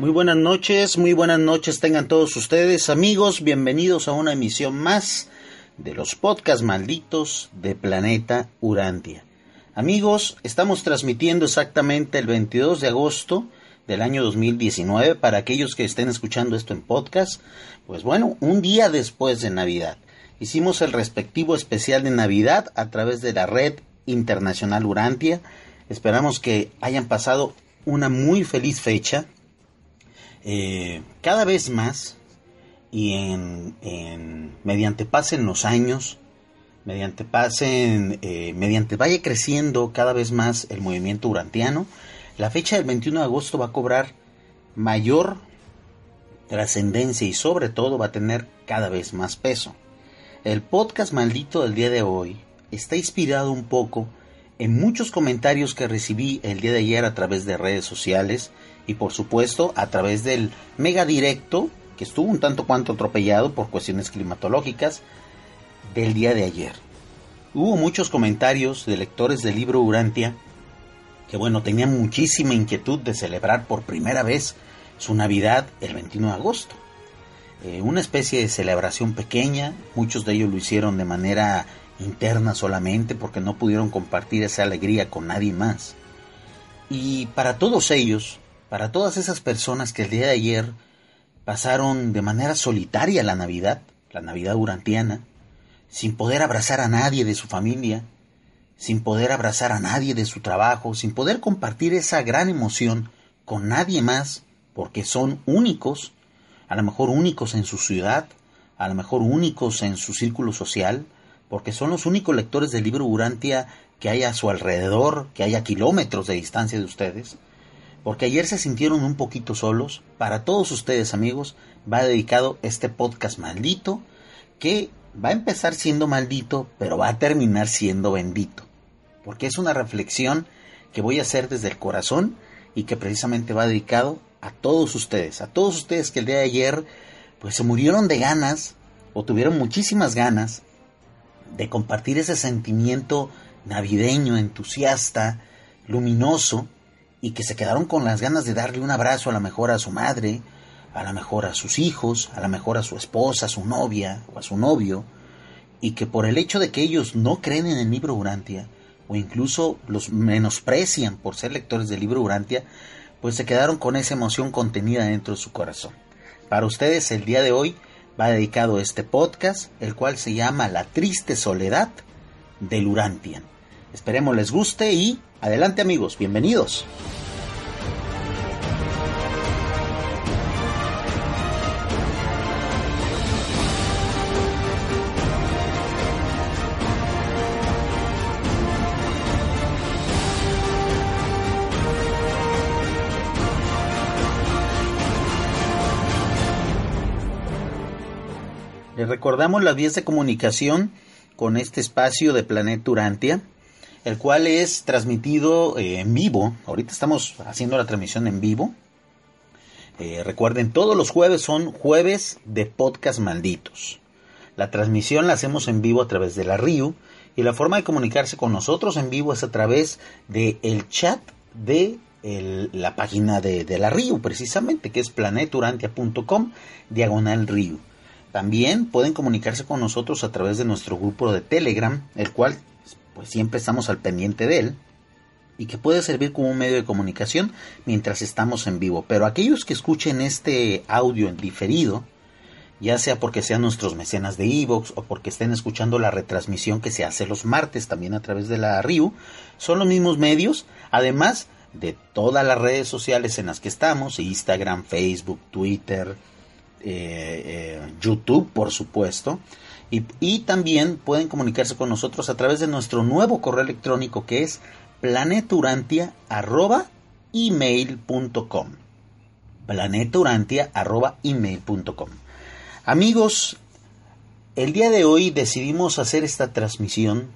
Muy buenas noches, muy buenas noches tengan todos ustedes amigos, bienvenidos a una emisión más de los podcasts malditos de Planeta Urantia. Amigos, estamos transmitiendo exactamente el 22 de agosto del año 2019 para aquellos que estén escuchando esto en podcast, pues bueno, un día después de Navidad. Hicimos el respectivo especial de Navidad a través de la red internacional Urantia. Esperamos que hayan pasado una muy feliz fecha, eh, cada vez más y en, mediante pasen los años, mediante pasen, eh, mediante vaya creciendo cada vez más el movimiento urantiano, la fecha del 21 de agosto va a cobrar mayor trascendencia y sobre todo va a tener cada vez más peso. El podcast maldito del día de hoy está inspirado un poco en muchos comentarios que recibí el día de ayer a través de redes sociales y por supuesto a través del mega directo que estuvo un tanto cuanto atropellado por cuestiones climatológicas del día de ayer. Hubo muchos comentarios de lectores del libro Urantia que bueno, tenían muchísima inquietud de celebrar por primera vez su Navidad el 21 de agosto. Eh, una especie de celebración pequeña, muchos de ellos lo hicieron de manera interna solamente porque no pudieron compartir esa alegría con nadie más. Y para todos ellos, para todas esas personas que el día de ayer pasaron de manera solitaria la Navidad, la Navidad urantiana, sin poder abrazar a nadie de su familia, sin poder abrazar a nadie de su trabajo, sin poder compartir esa gran emoción con nadie más, porque son únicos, a lo mejor únicos en su ciudad, a lo mejor únicos en su círculo social, porque son los únicos lectores del libro Urantia que hay a su alrededor, que hay a kilómetros de distancia de ustedes, porque ayer se sintieron un poquito solos. Para todos ustedes amigos, va dedicado este podcast maldito, que va a empezar siendo maldito, pero va a terminar siendo bendito, porque es una reflexión que voy a hacer desde el corazón y que precisamente va dedicado a todos ustedes, a todos ustedes que el día de ayer pues se murieron de ganas o tuvieron muchísimas ganas de compartir ese sentimiento navideño, entusiasta, luminoso, y que se quedaron con las ganas de darle un abrazo a la mejor a su madre, a la mejor a sus hijos, a la mejor a su esposa, a su novia o a su novio, y que por el hecho de que ellos no creen en el libro Urantia, o incluso los menosprecian por ser lectores del libro Urantia, pues se quedaron con esa emoción contenida dentro de su corazón. Para ustedes el día de hoy va dedicado este podcast, el cual se llama La triste soledad del Urantian. Esperemos les guste y adelante amigos, bienvenidos. Les recordamos las vías de comunicación con este espacio de Planeta Urantia, el cual es transmitido eh, en vivo. Ahorita estamos haciendo la transmisión en vivo. Eh, recuerden, todos los jueves son jueves de podcast malditos. La transmisión la hacemos en vivo a través de la RIU y la forma de comunicarse con nosotros en vivo es a través del el chat de la página de, de, la RIU, precisamente, que es planeturantia.com, diagonal RIU. También pueden comunicarse con nosotros a través de nuestro grupo de Telegram, el cual pues siempre estamos al pendiente de él y que puede servir como un medio de comunicación mientras estamos en vivo. Pero aquellos que escuchen este audio en diferido, ya sea porque sean nuestros mecenas de Evox o porque estén escuchando la retransmisión que se hace los martes también a través de la RIU, son los mismos medios, además de todas las redes sociales en las que estamos, Instagram, Facebook, Twitter, eh, YouTube, por supuesto. Y, también pueden comunicarse con nosotros a través de nuestro nuevo correo electrónico que es planetaurantia.email.com planetaurantia.email.com Amigos, el día de hoy decidimos hacer esta transmisión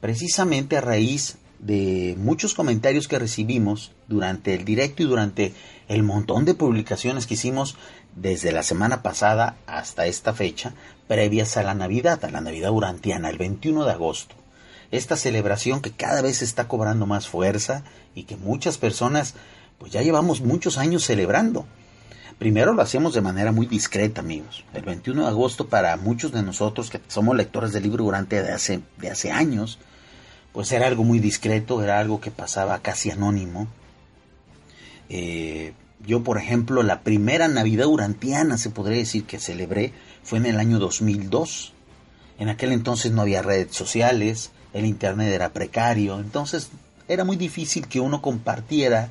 precisamente a raíz de muchos comentarios que recibimos durante el directo y durante el montón de publicaciones que hicimos desde la semana pasada hasta esta fecha, previas a la Navidad, a la Navidad Urantiana, el 21 de agosto. Esta celebración que cada vez está cobrando más fuerza y que muchas personas pues ya llevamos muchos años celebrando. Primero lo hacíamos de manera muy discreta, amigos. El 21 de agosto para muchos de nosotros que somos lectores del libro durante de hace, de hace años, pues era algo muy discreto, era algo que pasaba casi anónimo. Eh, yo, por ejemplo, la primera Navidad urantiana, se podría decir que celebré, fue en el año 2002. En aquel entonces no había redes sociales, el Internet era precario, entonces era muy difícil que uno compartiera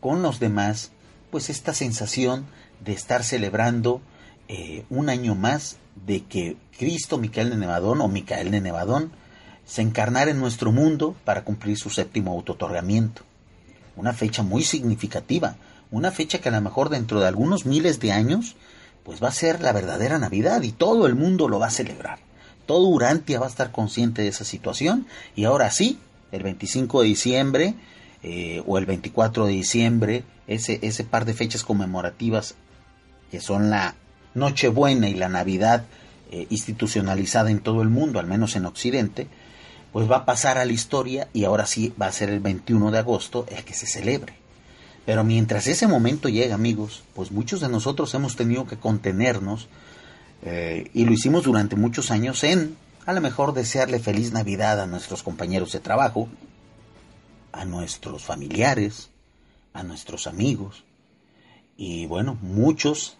con los demás, pues esta sensación de estar celebrando eh, un año más de que Cristo Micael de Nevadón o Micael de Nevadón se encarnar en nuestro mundo para cumplir su séptimo autotorgamiento. Una fecha muy significativa, una fecha que a lo mejor dentro de algunos miles de años, pues va a ser la verdadera Navidad y todo el mundo lo va a celebrar. Todo Urantia va a estar consciente de esa situación y ahora sí, el 25 de diciembre eh, o el 24 de diciembre, ese, ese par de fechas conmemorativas que son la Nochebuena y la Navidad eh, institucionalizada en todo el mundo, al menos en Occidente, pues va a pasar a la historia y ahora sí va a ser el 21 de agosto el que se celebre. Pero mientras ese momento llega, amigos, pues muchos de nosotros hemos tenido que contenernos eh, y lo hicimos durante muchos años en, a lo mejor, desearle feliz Navidad a nuestros compañeros de trabajo, a nuestros familiares, a nuestros amigos. Y bueno, muchos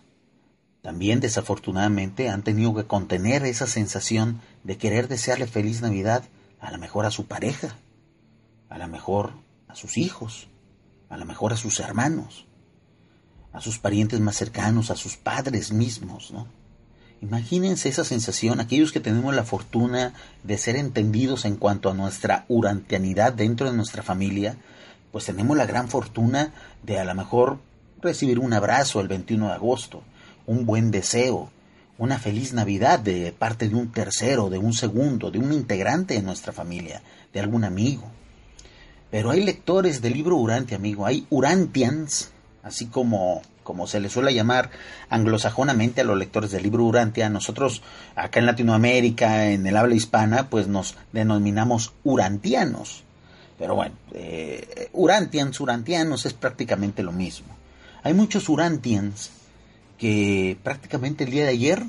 también desafortunadamente han tenido que contener esa sensación de querer desearle feliz Navidad a lo mejor a su pareja, a lo mejor a sus hijos, a lo mejor a sus hermanos, a sus parientes más cercanos, a sus padres mismos, ¿no? Imagínense esa sensación, aquellos que tenemos la fortuna de ser entendidos en cuanto a nuestra urantianidad dentro de nuestra familia, pues tenemos la gran fortuna de a lo mejor recibir un abrazo el 21 de agosto, un buen deseo, una feliz Navidad de parte de un tercero, de un segundo, de un integrante de nuestra familia, de algún amigo. Pero hay lectores del libro Urantia, amigo, hay Urantians, así como, como se les suele llamar anglosajonamente a los lectores del libro Urantia. Nosotros acá en Latinoamérica, en el habla hispana, pues nos denominamos urantianos. Pero bueno, eh, Urantians, Urantianos es prácticamente lo mismo. Hay muchos Urantians que prácticamente el día de ayer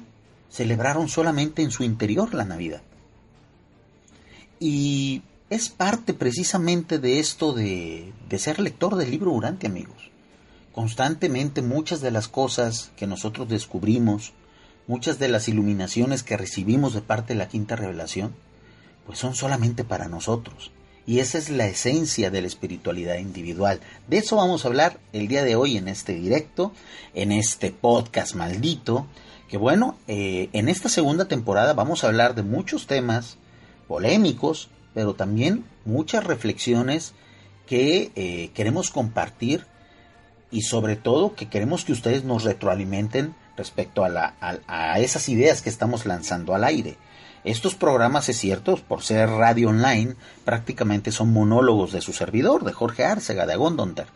celebraron solamente en su interior la Navidad. Y es parte precisamente de esto de, ser lector del libro Durante, amigos. Constantemente muchas de las cosas que nosotros descubrimos, muchas de las iluminaciones que recibimos de parte de la quinta revelación, pues son solamente para nosotros. Y esa es la esencia de la espiritualidad individual. De eso vamos a hablar el día de hoy en este directo, en este podcast maldito. Que bueno, eh, en esta segunda temporada vamos a hablar de muchos temas polémicos, pero también muchas reflexiones que eh, queremos compartir y sobre todo que queremos que ustedes nos retroalimenten respecto a, la, a esas ideas que estamos lanzando al aire. Estos programas, es cierto, por ser radio online, prácticamente son monólogos de su servidor, de Jorge Arcega, de Agondonter,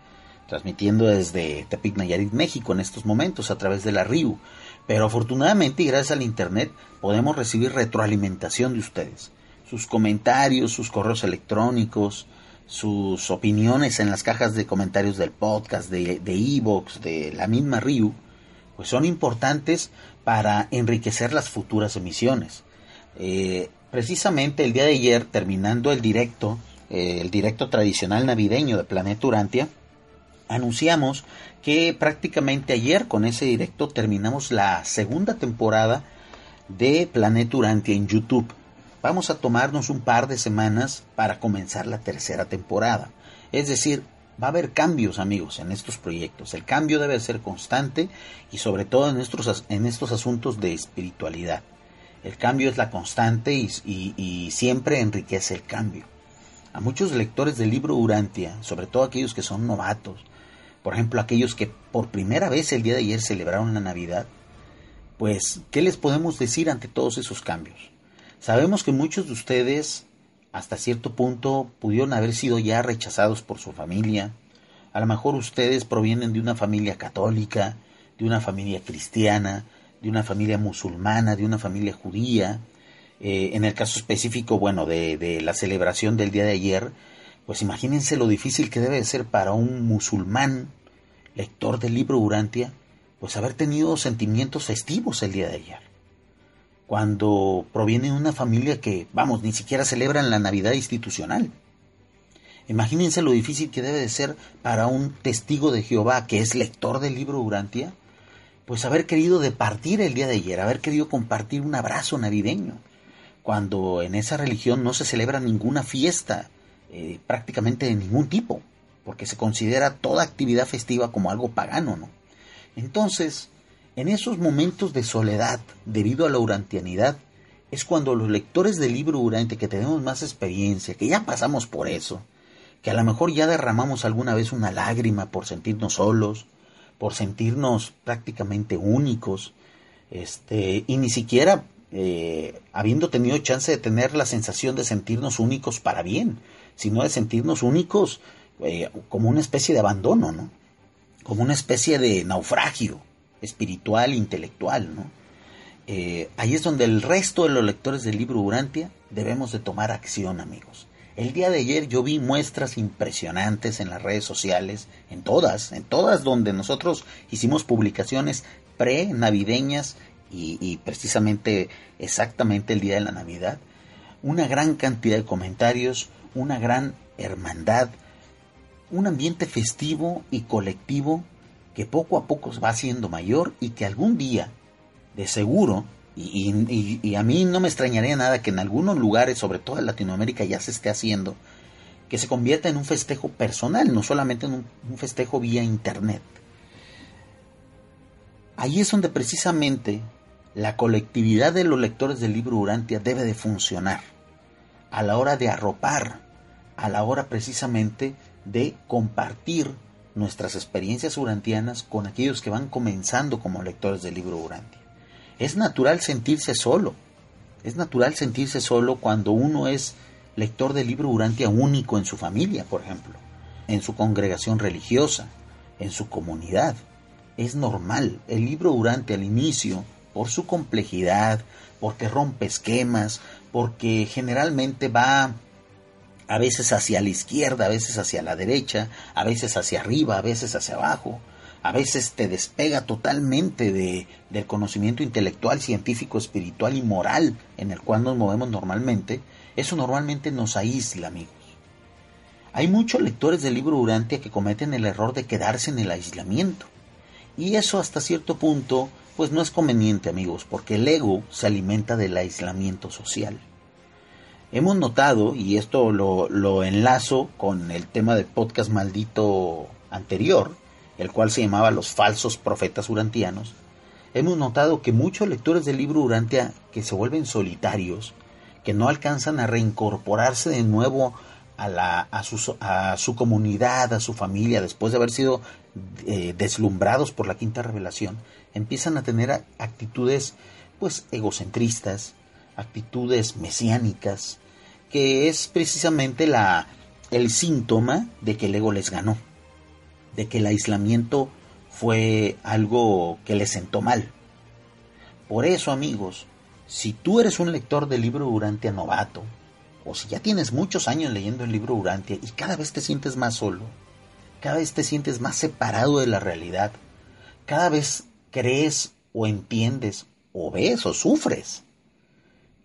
transmitiendo desde Tepic Nayarit, México, en estos momentos a través de la RIU. Pero afortunadamente y gracias al Internet podemos recibir retroalimentación de ustedes. Sus comentarios, sus correos electrónicos, sus opiniones en las cajas de comentarios del podcast, de Evox, de, de la misma RIU, pues son importantes para enriquecer las futuras emisiones. Eh, precisamente el día de ayer, terminando el directo, eh, el directo tradicional navideño de Planeta Urantia, anunciamos que prácticamente ayer con ese directo terminamos la segunda temporada de Planeta Urantia en YouTube. Vamos a tomarnos un par de semanas para comenzar la tercera temporada. Es decir, va a haber cambios, amigos, en estos proyectos. El cambio debe ser constante y sobre todo en estos, en estos asuntos de espiritualidad. El cambio es la constante y, y siempre enriquece el cambio. A muchos lectores del libro Urantia, sobre todo aquellos que son novatos, por ejemplo aquellos que por primera vez el día de ayer celebraron la Navidad, pues, ¿qué les podemos decir ante todos esos cambios? Sabemos que muchos de ustedes hasta cierto punto pudieron haber sido ya rechazados por su familia. A lo mejor ustedes provienen de una familia católica, de una familia cristiana, de una familia musulmana, de una familia judía. Eh, en el caso específico, bueno, de, de, la celebración del día de ayer, pues imagínense lo difícil que debe ser para un musulmán, lector del libro Urantia, pues haber tenido sentimientos festivos el día de ayer cuando proviene de una familia que, vamos, ni siquiera celebran la Navidad institucional. Imagínense lo difícil que debe de ser para un testigo de Jehová que es lector del libro Urantia, pues haber querido departir el día de ayer, haber querido compartir un abrazo navideño, cuando en esa religión no se celebra ninguna fiesta, eh, prácticamente de ningún tipo, porque se considera toda actividad festiva como algo pagano, ¿no? Entonces, en esos momentos de soledad, debido a la urantianidad, es cuando los lectores del libro Urante, que tenemos más experiencia, que ya pasamos por eso, que a lo mejor ya derramamos alguna vez una lágrima por sentirnos solos, por sentirnos prácticamente únicos, este, y ni siquiera eh, habiendo tenido chance de tener la sensación de sentirnos únicos para bien, sino de sentirnos únicos eh, como una especie de abandono, ¿no? Como una especie de naufragio espiritual, intelectual, ¿no? Eh, ahí es donde el resto de los lectores del libro Urantia debemos de tomar acción, amigos. El día de ayer yo vi muestras impresionantes en las redes sociales, en todas, en todas donde nosotros hicimos publicaciones pre-navideñas y, y precisamente exactamente el día de la Navidad. Una gran cantidad de comentarios, una gran hermandad, un ambiente festivo y colectivo que poco a poco va siendo mayor y que algún día, de seguro, y, a mí no me extrañaría nada que en algunos lugares, sobre todo en Latinoamérica, ya se esté haciendo, que se convierta en un festejo personal, no solamente en un, festejo vía internet. Ahí es donde precisamente la colectividad de los lectores del libro Urantia debe de funcionar a la hora de arropar, a la hora precisamente de compartir nuestras experiencias urantianas con aquellos que van comenzando como lectores del libro Urantia. Es natural sentirse solo, es natural sentirse solo cuando uno es lector del libro Urantia único en su familia, por ejemplo, en su congregación religiosa, en su comunidad. Es normal, el libro Urantia al inicio, por su complejidad, porque rompe esquemas, porque generalmente va a veces hacia la izquierda, a veces hacia la derecha, a veces hacia arriba, a veces hacia abajo, a veces te despega totalmente de, del conocimiento intelectual, científico, espiritual y moral en el cual nos movemos normalmente, eso normalmente nos aísla, amigos. Hay muchos lectores del libro Urantia que cometen el error de quedarse en el aislamiento. Y eso hasta cierto punto, pues no es conveniente, amigos, porque el ego se alimenta del aislamiento social. Hemos notado, y esto lo, enlazo con el tema del podcast maldito anterior, el cual se llamaba Los falsos profetas urantianos, hemos notado que muchos lectores del libro Urantia que se vuelven solitarios, que no alcanzan a reincorporarse de nuevo a, la, a, su, a su comunidad, a su familia, después de haber sido eh, deslumbrados por la quinta revelación, empiezan a tener actitudes pues egocentristas, actitudes mesiánicas, que es precisamente la, el síntoma de que el ego les ganó, de que el aislamiento fue algo que les sentó mal. Por eso, amigos, si tú eres un lector del libro Urantia novato, o si ya tienes muchos años leyendo el libro Urantia y cada vez te sientes más solo, cada vez te sientes más separado de la realidad, cada vez crees o entiendes o ves o sufres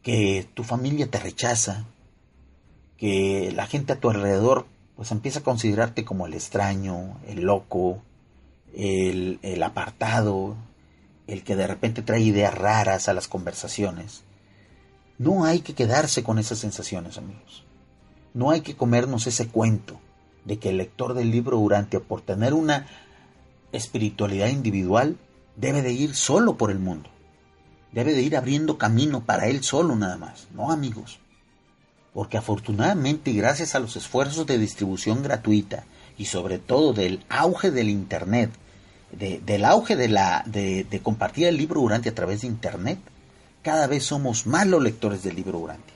que tu familia te rechaza, que la gente a tu alrededor pues empieza a considerarte como el extraño, el loco, el, apartado, el que de repente trae ideas raras a las conversaciones. No hay que quedarse con esas sensaciones, amigos. No hay que comernos ese cuento. de que el lector del libro Urantia, por tener una espiritualidad individual, debe de ir solo por el mundo. Debe de ir abriendo camino para él solo nada más, no amigos. Porque afortunadamente y gracias a los esfuerzos de distribución gratuita y sobre todo del auge del Internet, del auge de, la, de, compartir el libro Urantia a través de Internet, cada vez somos más los lectores del libro Urantia.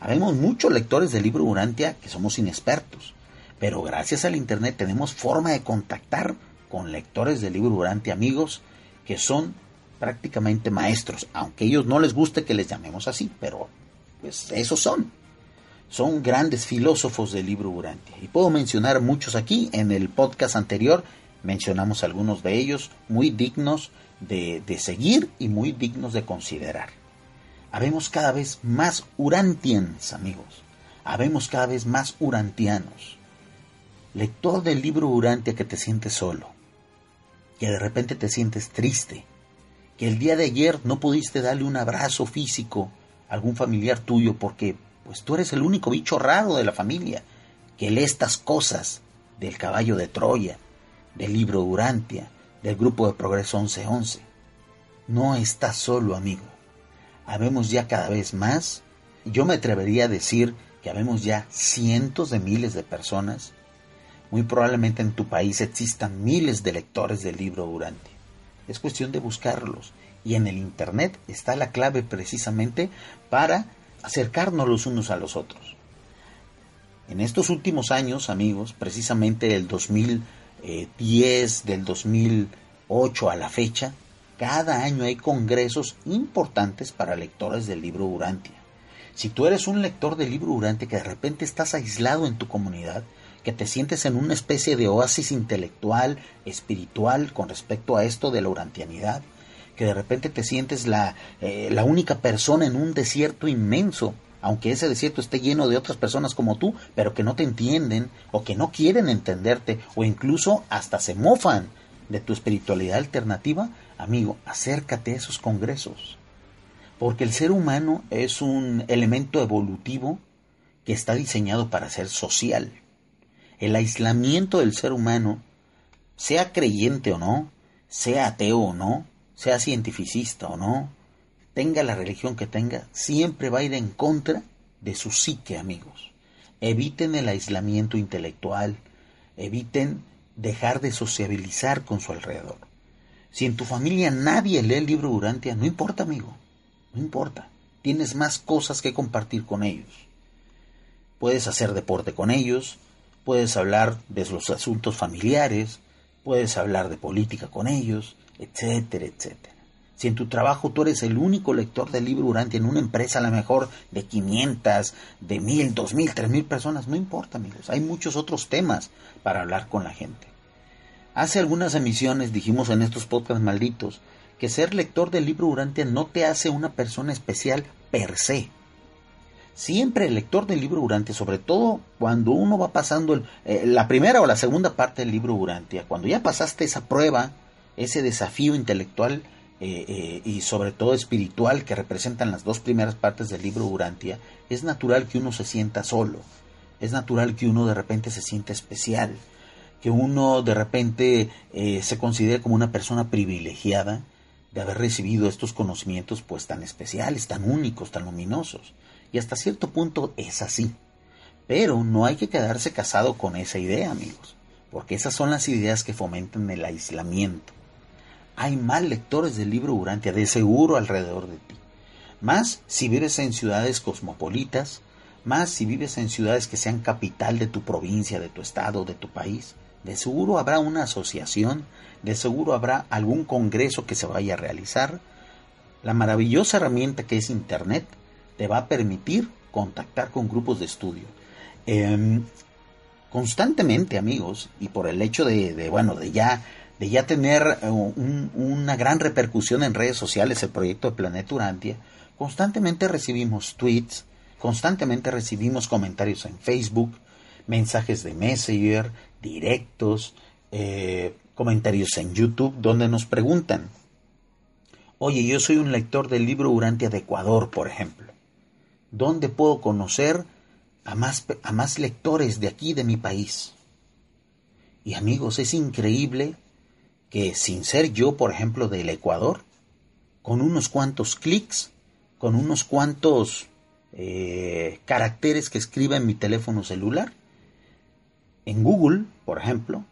Habemos muchos lectores del libro Urantia que somos inexpertos, pero gracias al Internet tenemos forma de contactar con lectores del libro Urantia, amigos que son prácticamente maestros, aunque a ellos no les guste que les llamemos así, pero pues esos son. Son grandes filósofos del libro Urantia. Y puedo mencionar muchos aquí. En el podcast anterior mencionamos algunos de ellos muy dignos de, de seguir y muy dignos de considerar. Habemos cada vez más urantians, amigos. Habemos cada vez más urantianos. Lector del libro Urantia que te sientes solo, que de repente te sientes triste, que el día de ayer no pudiste darle un abrazo físico a algún familiar tuyo porque pues tú eres el único bicho raro de la familia que lee estas cosas del caballo de Troya, del libro Urantia, del grupo de Progreso 1111. No estás solo, amigo habemos ya cada vez más, yo me atrevería a decir que habemos ya cientos de miles de personas, muy probablemente en tu país existan miles de lectores del libro Durante. Es cuestión de buscarlos y en el Internet está la clave precisamente para acercarnos los unos a los otros. En estos últimos años, amigos, precisamente del 2010, del 2008 a la fecha, cada año hay congresos importantes para lectores del libro Urantia. Si tú eres un lector del libro Urantia que de repente estás aislado en tu comunidad, que te sientes en una especie de oasis intelectual, espiritual con respecto a esto de la urantianidad, que de repente te sientes la, eh, la única persona en un desierto inmenso, aunque ese desierto esté lleno de otras personas como tú, pero que no te entienden o que no quieren entenderte o incluso hasta se mofan de tu espiritualidad alternativa, amigo, acércate a esos congresos. Porque el ser humano es un elemento evolutivo que está diseñado para ser social. El aislamiento del ser humano, sea creyente o no, sea ateo o no, sea cientificista o no, tenga la religión que tenga, siempre va a ir en contra de su psique, amigos. Eviten el aislamiento intelectual, eviten dejar de sociabilizar con su alrededor. Si en tu familia nadie lee el libro Durantia, no importa, amigo, no importa. Tienes más cosas que compartir con ellos. Puedes hacer deporte con ellos, puedes hablar de los asuntos familiares, puedes hablar de política con ellos, etcétera, etcétera. Si en tu trabajo tú eres el único lector del libro Urantia en una empresa a lo mejor de 500, de 1000, 2000, 3000 personas, no importa, amigos. Hay muchos otros temas para hablar con la gente. Hace algunas emisiones dijimos en estos podcasts malditos que ser lector del libro Urantia no te hace una persona especial per se. Siempre el lector del libro Urantia, sobre todo cuando uno va pasando eh, la primera o la segunda parte del libro Urantia, cuando ya pasaste esa prueba, ese desafío intelectual eh, eh, y sobre todo espiritual que representan las dos primeras partes del libro Urantia, es natural que uno se sienta solo, es natural que uno de repente se sienta especial, que uno de repente se considere como una persona privilegiada de haber recibido estos conocimientos pues tan especiales, tan únicos, tan luminosos. Y hasta cierto punto es así. Pero no hay que quedarse casado con esa idea, amigos, porque esas son las ideas que fomentan el aislamiento. Hay más lectores del libro Urantia, de seguro alrededor de ti. Más si vives en ciudades cosmopolitas, más si vives en ciudades que sean capital de tu provincia, de tu estado, de tu país. De seguro habrá una asociación, de seguro habrá algún congreso que se vaya a realizar. La maravillosa herramienta que es Internet te va a permitir contactar con grupos de estudio. Em, constantemente, amigos, y por el hecho de, bueno, de ya, de ya tener eh, una gran repercusión en redes sociales el proyecto de Planeta Urantia, constantemente recibimos tweets, constantemente recibimos comentarios en Facebook, mensajes de Messenger, directos, eh, comentarios en YouTube, donde nos preguntan, oye, yo soy un lector del libro Urantia de Ecuador, por ejemplo. ¿Dónde puedo conocer a más, lectores de aquí, de mi país? Y amigos, es increíble que sin ser yo, por ejemplo, del Ecuador, con unos cuantos clics, con unos cuantos eh, caracteres que escriba en mi teléfono celular, en Google, por ejemplo,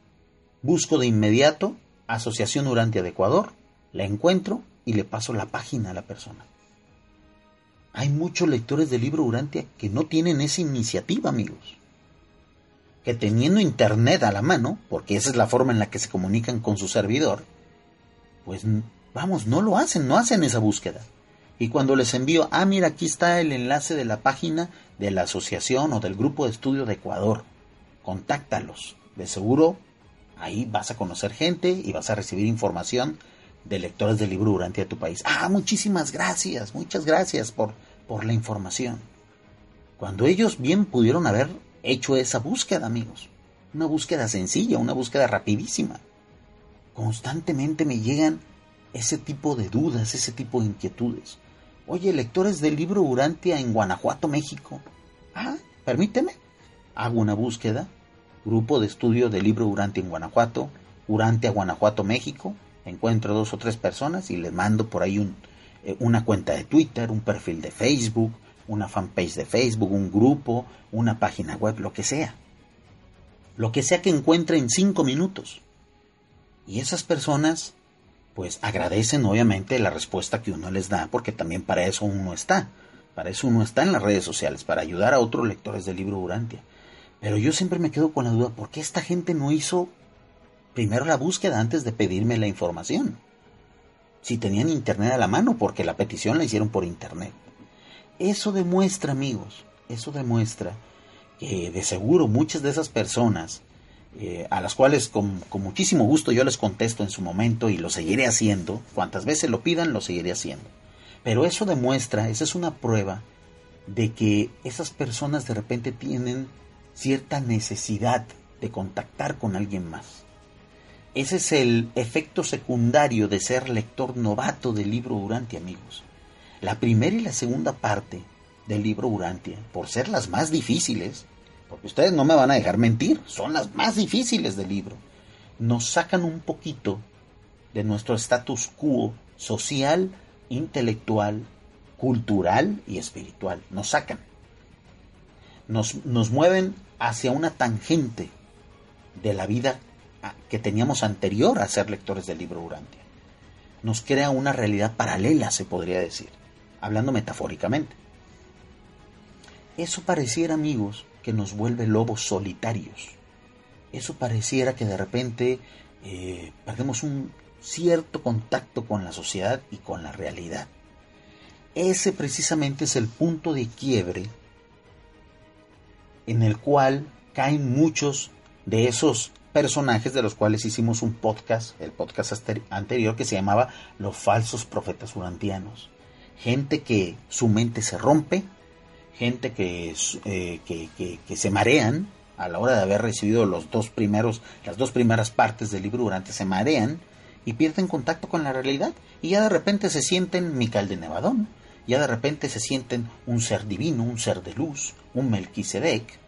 busco de inmediato Asociación Urantia de Ecuador, la encuentro y le paso la página a la persona. Hay muchos lectores de libro Urantia que no tienen esa iniciativa, amigos. Que teniendo internet a la mano, porque esa es la forma en la que se comunican con su servidor, pues vamos, no lo hacen, no hacen esa búsqueda. Y cuando les envío, ah, mira, aquí está el enlace de la página de la asociación o del grupo de estudio de Ecuador, contáctalos. De seguro ahí vas a conocer gente y vas a recibir información de lectores del libro durante tu país. Ah, muchísimas gracias, muchas gracias por, por la información. Cuando ellos bien pudieron haber hecho esa búsqueda, amigos. Una búsqueda sencilla, una búsqueda rapidísima. Constantemente me llegan ese tipo de dudas, ese tipo de inquietudes. Oye, lectores del libro Urantia en Guanajuato, México. Ah, permíteme. Hago una búsqueda. Grupo de estudio del libro Urantia en Guanajuato, Urantia, Guanajuato, México encuentro dos o tres personas y les mando por ahí eh, una cuenta de Twitter, un perfil de Facebook, una fanpage de Facebook, un grupo, una página web, lo que sea. Lo que sea que encuentre en cinco minutos. Y esas personas, pues agradecen obviamente la respuesta que uno les da, porque también para eso uno está. Para eso uno está en las redes sociales, para ayudar a otros lectores del libro Urantia. Pero yo siempre me quedo con la duda, ¿por qué esta gente no hizo primero la búsqueda antes de pedirme la información. Si tenían internet a la mano, porque la petición la hicieron por internet. Eso demuestra, amigos, eso demuestra que de seguro muchas de esas personas, eh, a las cuales con, con, muchísimo gusto yo les contesto en su momento y lo seguiré haciendo, cuantas veces lo pidan, lo seguiré haciendo. Pero eso demuestra, esa es una prueba de que esas personas de repente tienen cierta necesidad de contactar con alguien más. Ese es el efecto secundario de ser lector novato del libro Urantia, amigos. La primera y la segunda parte del libro Urantia, por ser las más difíciles, porque ustedes no me van a dejar mentir, son las más difíciles del libro, nos sacan un poquito de nuestro status quo social, intelectual, cultural y espiritual. Nos sacan. Nos, nos mueven hacia una tangente de la vida que teníamos anterior a ser lectores del libro Urantia. Nos crea una realidad paralela, se podría decir, hablando metafóricamente. Eso pareciera, amigos, que nos vuelve lobos solitarios. Eso pareciera que de repente eh, perdemos un cierto contacto con la sociedad y con la realidad. Ese precisamente es el punto de quiebre en el cual caen muchos de esos personajes de los cuales hicimos un podcast, el podcast anterior, que se llamaba Los falsos profetas urantianos. Gente que su mente se rompe, gente que, eh, que, se marean a la hora de haber recibido los dos primeros, las dos primeras partes del libro Durante, se marean y pierden contacto con la realidad y ya de repente se sienten Mical de Nevadón, ya de repente se sienten un ser divino, un ser de luz, un Melquisedec.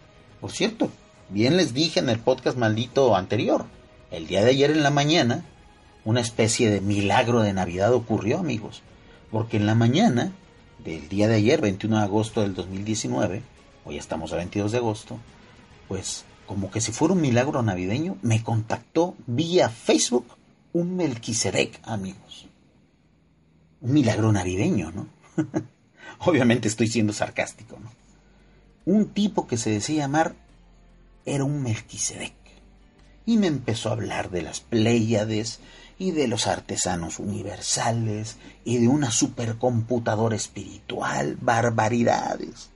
Por cierto, Bien les dije en el podcast maldito anterior, el día de ayer en la mañana, una especie de milagro de Navidad ocurrió, amigos, porque en la mañana del día de ayer, 21 de agosto del 2019, hoy estamos a 22 de agosto, pues como que si fuera un milagro navideño, me contactó vía Facebook un Melquisedec, amigos. Un milagro navideño, ¿no? Obviamente estoy siendo sarcástico, ¿no? Un tipo que se decía llamar era un Melquisedec. Y me empezó a hablar de las Pléyades y de los artesanos universales y de una supercomputadora espiritual, barbaridades.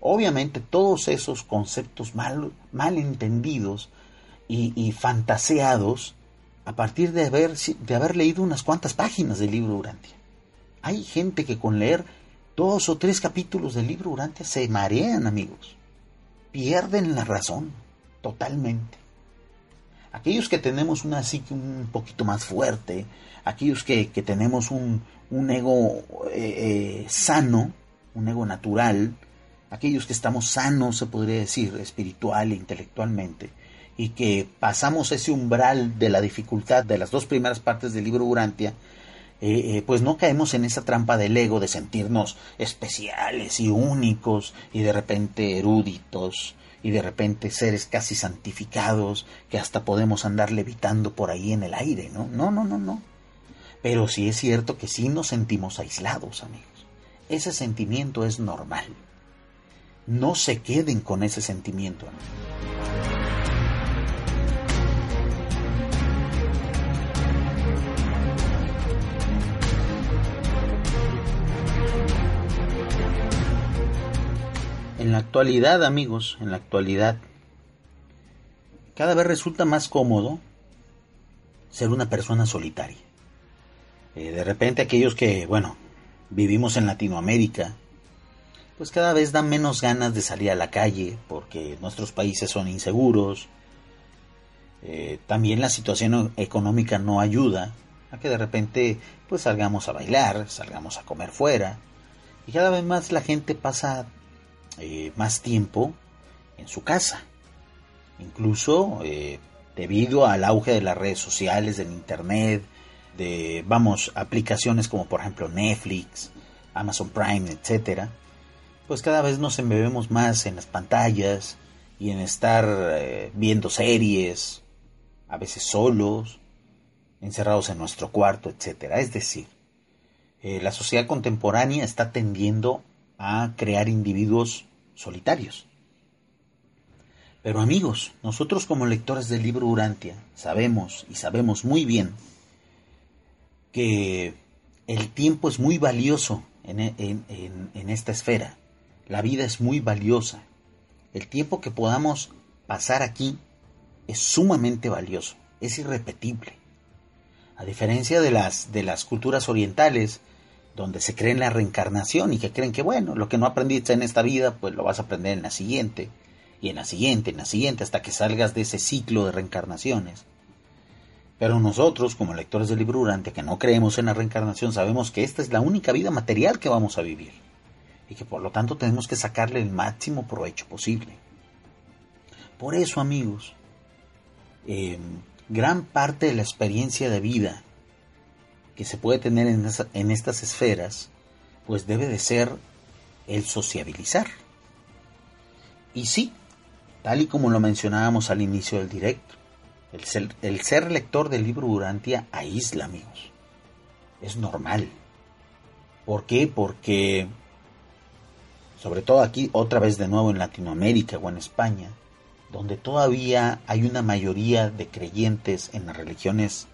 Obviamente todos esos conceptos mal, mal entendidos y, y, fantaseados a partir de haber, de haber leído unas cuantas páginas del libro Urantia. Hay gente que con leer dos o tres capítulos del libro Urantia se marean, amigos. Pierden la razón totalmente. Aquellos que tenemos una psique un poquito más fuerte, aquellos que, tenemos un, ego eh, eh, sano, un ego natural, aquellos que estamos sanos, se podría decir, espiritual e intelectualmente, y que pasamos ese umbral de la dificultad de las dos primeras partes del libro Urantia, eh, eh, pues no caemos en esa trampa del ego de sentirnos especiales y únicos y de repente eruditos y de repente seres casi santificados que hasta podemos andar levitando por ahí en el aire, ¿no? No, no, no, no. Pero sí es cierto que sí nos sentimos aislados, amigos. Ese sentimiento es normal. No se queden con ese sentimiento. En la actualidad, amigos, en la actualidad, cada vez resulta más cómodo ser una persona solitaria. Eh, de repente aquellos que, bueno, vivimos en Latinoamérica, pues cada vez dan menos ganas de salir a la calle porque nuestros países son inseguros. Eh, también la situación económica no ayuda a que de repente pues salgamos a bailar, salgamos a comer fuera. Y cada vez más la gente pasa eh, más tiempo en su casa. Incluso debido al auge de las redes sociales, del internet, de, vamos, aplicaciones como por ejemplo Netflix, Amazon Prime, etcétera, pues cada vez nos embebemos más en las pantallas y en estar eh, viendo series, a veces solos, encerrados en nuestro cuarto, etcétera. Es decir, eh, la sociedad contemporánea está tendiendo a crear individuos solitarios. Pero amigos, nosotros como lectores del libro Urantia sabemos y sabemos muy bien que el tiempo es muy valioso en, esta esfera. La vida es muy valiosa. El tiempo que podamos pasar aquí es sumamente valioso, es irrepetible. A diferencia de las, de las culturas orientales, donde se cree en la reencarnación y que creen que, bueno, lo que no aprendiste en esta vida, pues lo vas a aprender en la siguiente, y en la siguiente, en la siguiente, hasta que salgas de ese ciclo de reencarnaciones. Pero nosotros, como lectores del libro Durante, que no creemos en la reencarnación, sabemos que esta es la única vida material que vamos a vivir y que por lo tanto tenemos que sacarle el máximo provecho posible. Por eso, amigos, em, gran parte de la experiencia de vida que se puede tener en, estas esferas, pues debe de ser el sociabilizar. Y sí, tal y como lo mencionábamos al inicio del directo, el ser, lector del libro Urantia aísla, amigos. Es normal. ¿Por qué? Porque, sobre todo aquí, otra vez de nuevo en Latinoamérica o en España, donde todavía hay una mayoría de creyentes en las religiones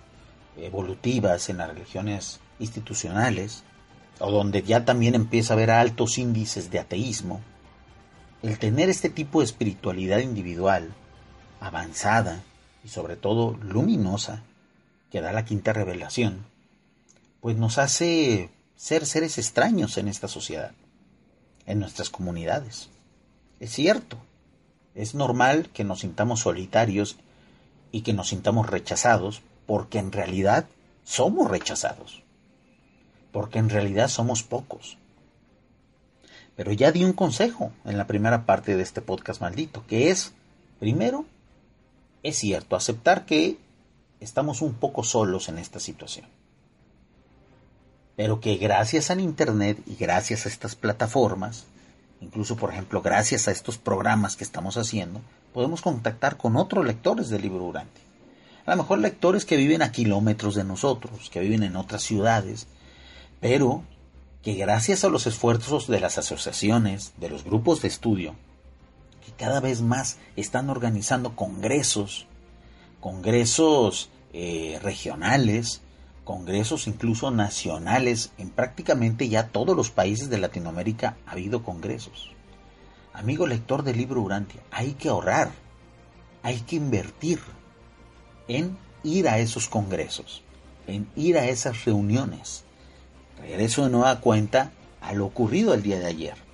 evolutivas, en las religiones institucionales, o donde ya también empieza a haber altos índices de ateísmo, el tener este tipo de espiritualidad individual avanzada, y sobre todo luminosa que da la quinta revelación, pues nos hace ser seres extraños en esta sociedad, en nuestras comunidades. Es cierto, es normal que nos sintamos solitarios y que nos sintamos rechazados porque en realidad somos rechazados, porque en realidad somos pocos. Pero ya di un consejo en la primera parte de este podcast maldito, que es, primero, es cierto, aceptar que estamos un poco solos en esta situación. Pero que gracias al Internet y gracias a estas plataformas, incluso por ejemplo gracias a estos programas que estamos haciendo, podemos contactar con otros lectores del libro Durante. A lo mejor lectores que viven a kilómetros de nosotros, que viven en otras ciudades, pero que gracias a los esfuerzos de las asociaciones, de los grupos de estudio, cada vez más están organizando congresos, congresos eh, regionales, congresos incluso nacionales. En prácticamente ya todos los países de Latinoamérica ha habido congresos. Amigo lector del libro Urantia, hay que ahorrar, hay que invertir en ir a esos congresos, en ir a esas reuniones. Regreso de nueva cuenta a lo ocurrido el día de ayer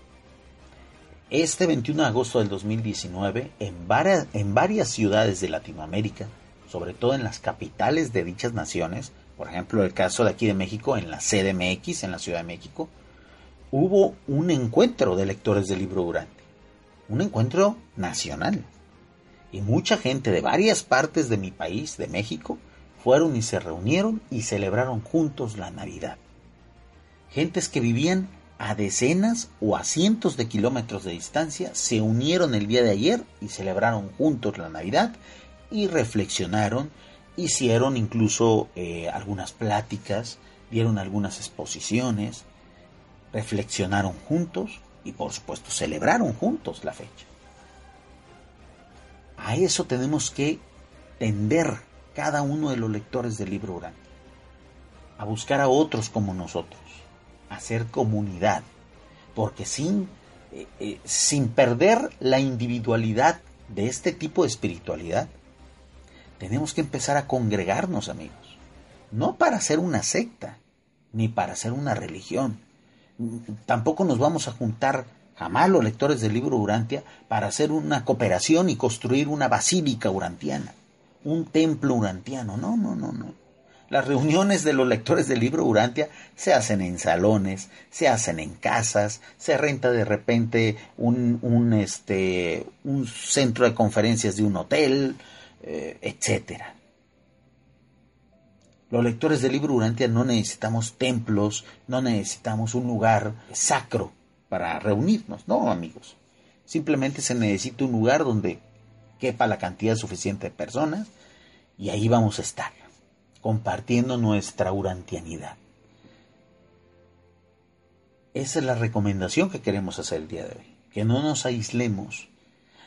este 21 de agosto del 2019, en varias, en varias ciudades de Latinoamérica, sobre todo en las capitales de dichas naciones, por ejemplo el caso de aquí de México, en la CDMX, en la Ciudad de México, hubo un encuentro de lectores del libro Durante, un encuentro nacional. Y mucha gente de varias partes de mi país, de México, fueron y se reunieron y celebraron juntos la Navidad. Gentes que vivían a decenas o a cientos de kilómetros de distancia se unieron el día de ayer y celebraron juntos la Navidad y reflexionaron, hicieron incluso eh, algunas pláticas, dieron algunas exposiciones, reflexionaron juntos y por supuesto celebraron juntos la fecha. A eso tenemos que tender cada uno de los lectores del libro Urán, a buscar a otros como nosotros, a hacer comunidad, porque sin, eh, eh, sin perder la individualidad de este tipo de espiritualidad, tenemos que empezar a congregarnos, amigos, no para ser una secta, ni para ser una religión. Tampoco nos vamos a juntar jamás los lectores del libro Urantia para hacer una cooperación y construir una basílica urantiana un templo urantiano. No, no, no, no. Las reuniones de los lectores del libro Urantia se hacen en salones, se hacen en casas, se renta de repente un, un, este, un centro de conferencias de un hotel, eh, etc. Los lectores del libro Urantia no necesitamos templos, no necesitamos un lugar sacro para reunirnos, no amigos. Simplemente se necesita un lugar donde quepa la cantidad suficiente de personas y ahí vamos a estar, compartiendo nuestra urantianidad. Esa es la recomendación que queremos hacer el día de hoy, que no nos aislemos.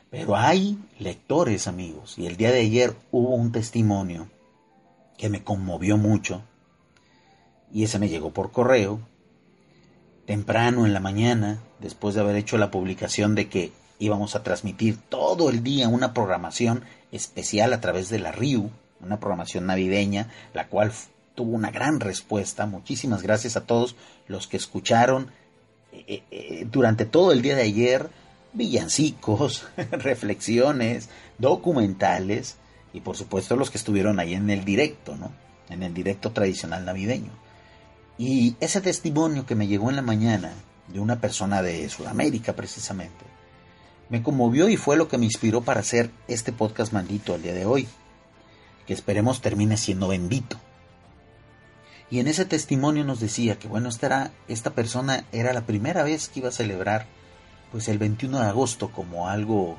Pero hay lectores, amigos, y el día de ayer hubo un testimonio que me conmovió mucho, y ese me llegó por correo, temprano en la mañana, después de haber hecho la publicación de que íbamos a transmitir todo el día una programación especial a través de la RIU, una programación navideña, la cual tuvo una gran respuesta. Muchísimas gracias a todos los que escucharon eh, eh, eh, durante todo el día de ayer villancicos, reflexiones, documentales y por supuesto los que estuvieron ahí en el directo, ¿no? En el directo tradicional navideño. Y ese testimonio que me llegó en la mañana de una persona de Sudamérica precisamente, me conmovió y fue lo que me inspiró para hacer este podcast maldito el día de hoy, que esperemos termine siendo bendito. Y en ese testimonio nos decía que bueno, esta, esta persona era la primera vez que iba a celebrar pues el 21 de agosto como algo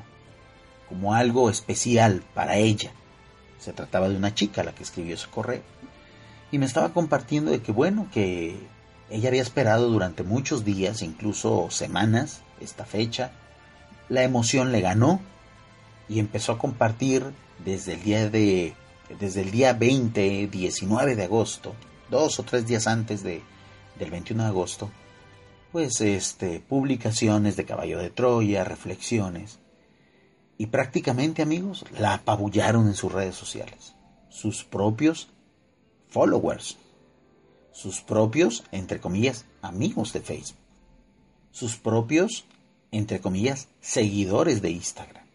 como algo especial para ella. Se trataba de una chica la que escribió ese correo. Y me estaba compartiendo de que bueno, que ella había esperado durante muchos días, incluso semanas, esta fecha, la emoción le ganó y empezó a compartir desde el día de desde el día 20, 19 de agosto, dos o tres días antes de, del 21 de agosto, pues este publicaciones de Caballo de Troya, reflexiones. Y prácticamente amigos la apabullaron en sus redes sociales, sus propios followers, sus propios entre comillas amigos de Facebook, sus propios entre comillas, seguidores de Instagram.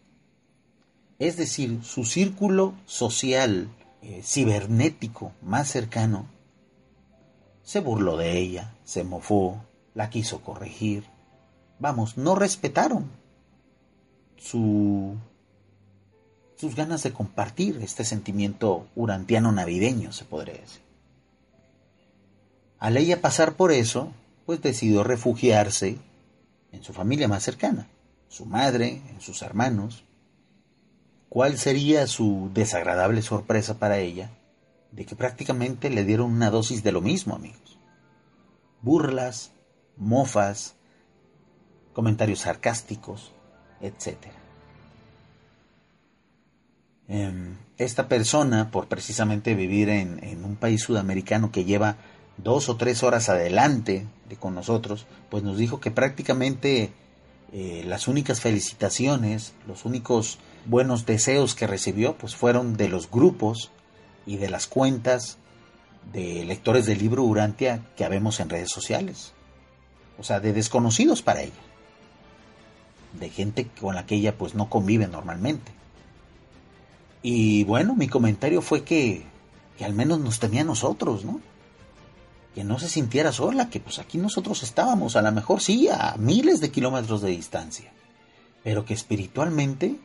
Es decir, su círculo social eh, cibernético más cercano se burló de ella, se mofó, la quiso corregir. Vamos, no respetaron su, sus ganas de compartir este sentimiento urantiano navideño, se podría decir. Al ella pasar por eso, pues decidió refugiarse en su familia más cercana, su madre, en sus hermanos. ¿Cuál sería su desagradable sorpresa para ella de que prácticamente le dieron una dosis de lo mismo, amigos? Burlas, mofas, comentarios sarcásticos, etc. Em, esta persona, por precisamente vivir en, un país sudamericano que lleva dos o tres horas adelante de con nosotros, pues nos dijo que prácticamente eh, las únicas felicitaciones, los únicos buenos deseos que recibió, pues fueron de los grupos y de las cuentas de lectores del libro Urantia que habemos en redes sociales. O sea, de desconocidos para ella. De gente con la que ella pues no convive normalmente. Y bueno, mi comentario fue que, al menos nos tenía a nosotros, ¿no? que no se sintiera sola, que pues aquí nosotros estábamos, a lo mejor sí, a miles de kilómetros de distancia, pero que espiritualmente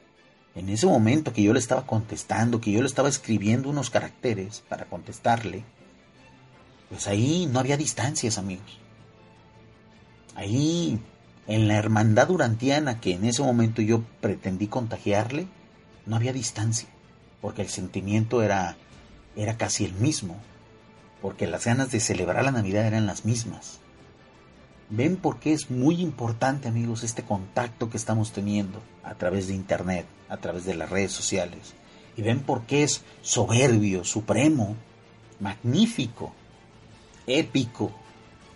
En ese momento que yo le estaba contestando, que yo le estaba escribiendo unos caracteres para contestarle, pues ahí no había distancias, amigos. Ahí, en la hermandad urantiana que en ese momento yo pretendí contagiarle, no había distancia, porque el sentimiento era, era casi el mismo, porque las ganas de celebrar la Navidad eran las mismas. Ven por qué es muy importante, amigos, este contacto que estamos teniendo a través de Internet, a través de las redes sociales. Y ven por qué es soberbio, supremo, magnífico, épico,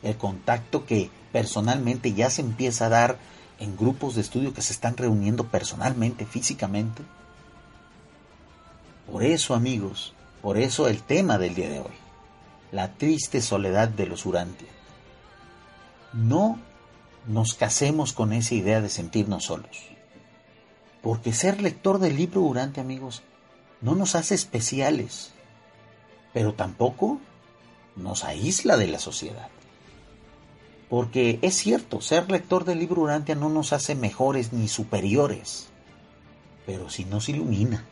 el contacto que personalmente ya se empieza a dar en grupos de estudio que se están reuniendo personalmente, físicamente. Por eso, amigos, por eso el tema del día de hoy, la triste soledad de los Urantia. No nos casemos con esa idea de sentirnos solos. Porque ser lector del libro Urantia, amigos, no nos hace especiales, pero tampoco nos aísla de la sociedad. Porque es cierto, ser lector del libro Urantia no nos hace mejores ni superiores, pero sí nos ilumina.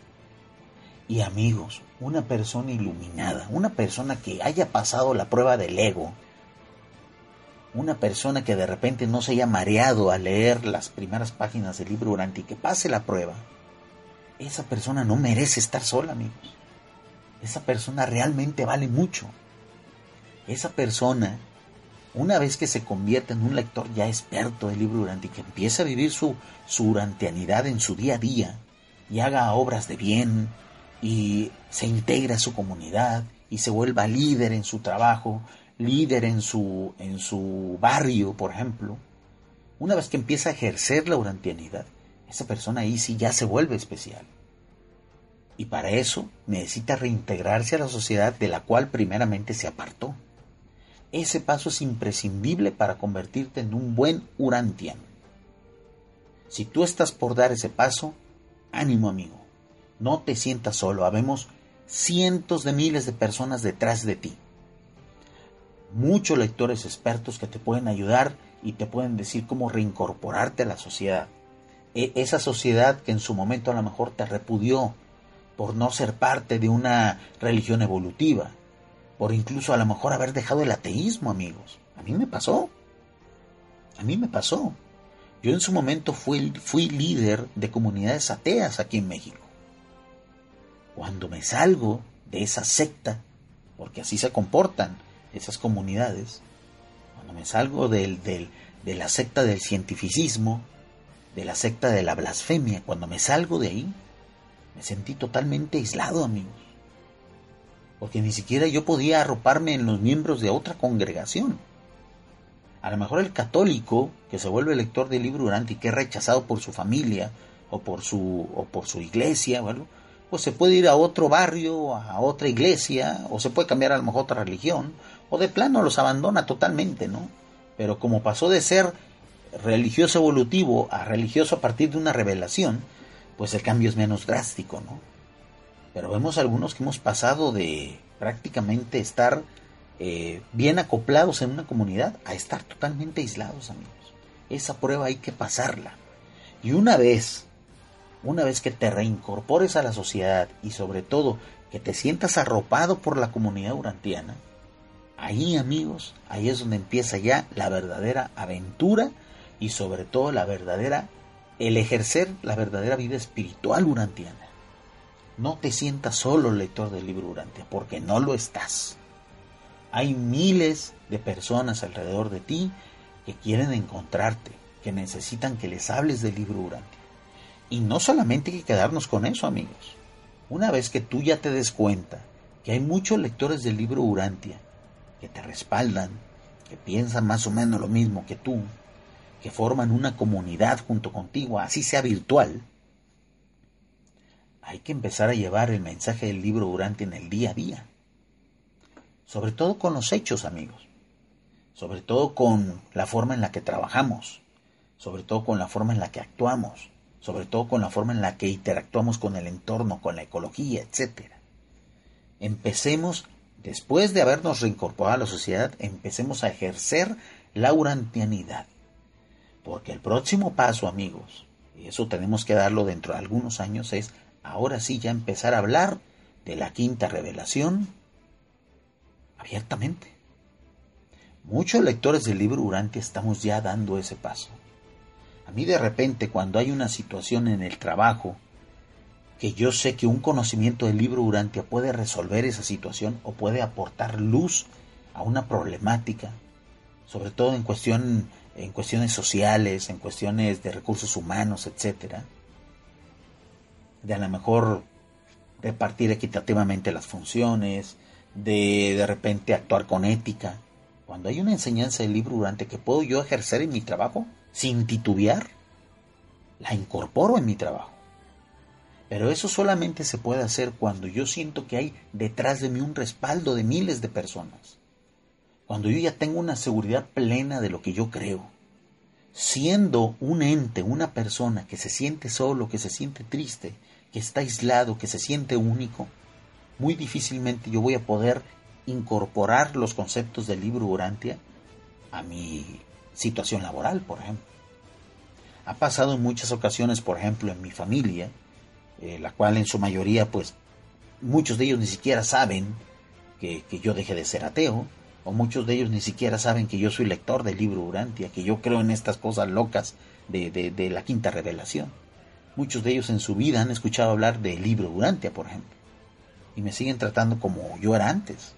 Y amigos, una persona iluminada, una persona que haya pasado la prueba del ego, una persona que de repente no se haya mareado a leer las primeras páginas del libro Urantia y que pase la prueba, esa persona no merece estar sola, amigos. Esa persona realmente vale mucho. Esa persona una vez que se convierte en un lector ya experto del libro Urantia, que empieza a vivir su, su urantianidad en su día a día y haga obras de bien y se integra a su comunidad y se vuelva líder en su trabajo, líder en su, en su barrio, por ejemplo, una vez que empieza a ejercer la urantianidad, esa persona ahí sí ya se vuelve especial. Y para eso necesita reintegrarse a la sociedad de la cual primeramente se apartó. Ese paso es imprescindible para convertirte en un buen Urantian. Si tú estás por dar ese paso, ánimo amigo, no te sientas solo, habemos cientos de miles de personas detrás de ti. Muchos lectores expertos que te pueden ayudar y te pueden decir cómo reincorporarte a la sociedad. E, esa sociedad que en su momento a lo mejor te repudió por no ser parte de una religión evolutiva, por incluso a lo mejor haber dejado el ateísmo, amigos. A mí me pasó. A mí me pasó. Yo en su momento fui, fui líder de comunidades ateas aquí en México. Cuando me salgo de esa secta, porque así se comportan esas comunidades, cuando me salgo de la secta del cientificismo, de la secta de la blasfemia, cuando me salgo de ahí, me sentí totalmente aislado, amigos porque ni siquiera yo podía arroparme en los miembros de otra congregación. A lo mejor el católico que se vuelve lector del libro durante y que es rechazado por su familia o por su, o por su iglesia, bueno, pues se puede ir a otro barrio, a otra iglesia, o se puede cambiar a lo mejor otra religión, o de plano los abandona totalmente, ¿no? Pero como pasó de ser religioso evolutivo a religioso a partir de una revelación, pues el cambio es menos drástico, ¿no? pero vemos algunos que hemos pasado de prácticamente estar eh, bien acoplados en una comunidad a estar totalmente aislados, amigos. Esa prueba hay que pasarla. Y una vez, una vez que te reincorpores a la sociedad y sobre todo que te sientas arropado por la comunidad urantiana, ahí amigos, ahí es donde empieza ya la verdadera aventura y sobre todo la verdadera, el ejercer la verdadera vida espiritual urantiana. No te sientas solo lector del libro Urantia, porque no lo estás. Hay miles de personas alrededor de ti que quieren encontrarte, que necesitan que les hables del libro Urantia. Y no solamente hay que quedarnos con eso, amigos. Una vez que tú ya te des cuenta que hay muchos lectores del libro Urantia que te respaldan, que piensan más o menos lo mismo que tú, que forman una comunidad junto contigo, así sea virtual, hay que empezar a llevar el mensaje del libro durante en el día a día. Sobre todo con los hechos, amigos. Sobre todo con la forma en la que trabajamos. Sobre todo con la forma en la que actuamos. Sobre todo con la forma en la que interactuamos con el entorno, con la ecología, etc. Empecemos, después de habernos reincorporado a la sociedad, empecemos a ejercer la urantianidad. Porque el próximo paso, amigos, y eso tenemos que darlo dentro de algunos años, es ahora sí ya empezar a hablar de la quinta revelación abiertamente. Muchos lectores del libro Urantia estamos ya dando ese paso. A mí de repente cuando hay una situación en el trabajo que yo sé que un conocimiento del libro Urantia puede resolver esa situación o puede aportar luz a una problemática, sobre todo en cuestiones sociales, en cuestiones de recursos humanos, etcétera, de a lo mejor repartir equitativamente las funciones, de de repente actuar con ética. Cuando hay una enseñanza del libro durante que puedo yo ejercer en mi trabajo sin titubear, la incorporo en mi trabajo. Pero eso solamente se puede hacer cuando yo siento que hay detrás de mí un respaldo de miles de personas. Cuando yo ya tengo una seguridad plena de lo que yo creo. Siendo un ente, una persona que se siente solo, que se siente triste, que está aislado, que se siente único, muy difícilmente yo voy a poder incorporar los conceptos del libro Urantia a mi situación laboral, por ejemplo. Ha pasado en muchas ocasiones, por ejemplo, en mi familia, eh, la cual en su mayoría, pues, muchos de ellos ni siquiera saben que, yo deje de ser ateo, o muchos de ellos ni siquiera saben que yo soy lector del libro Urantia, que yo creo en estas cosas locas de, de la quinta revelación. Muchos de ellos en su vida han escuchado hablar del libro Urantia, por ejemplo, y me siguen tratando como yo era antes.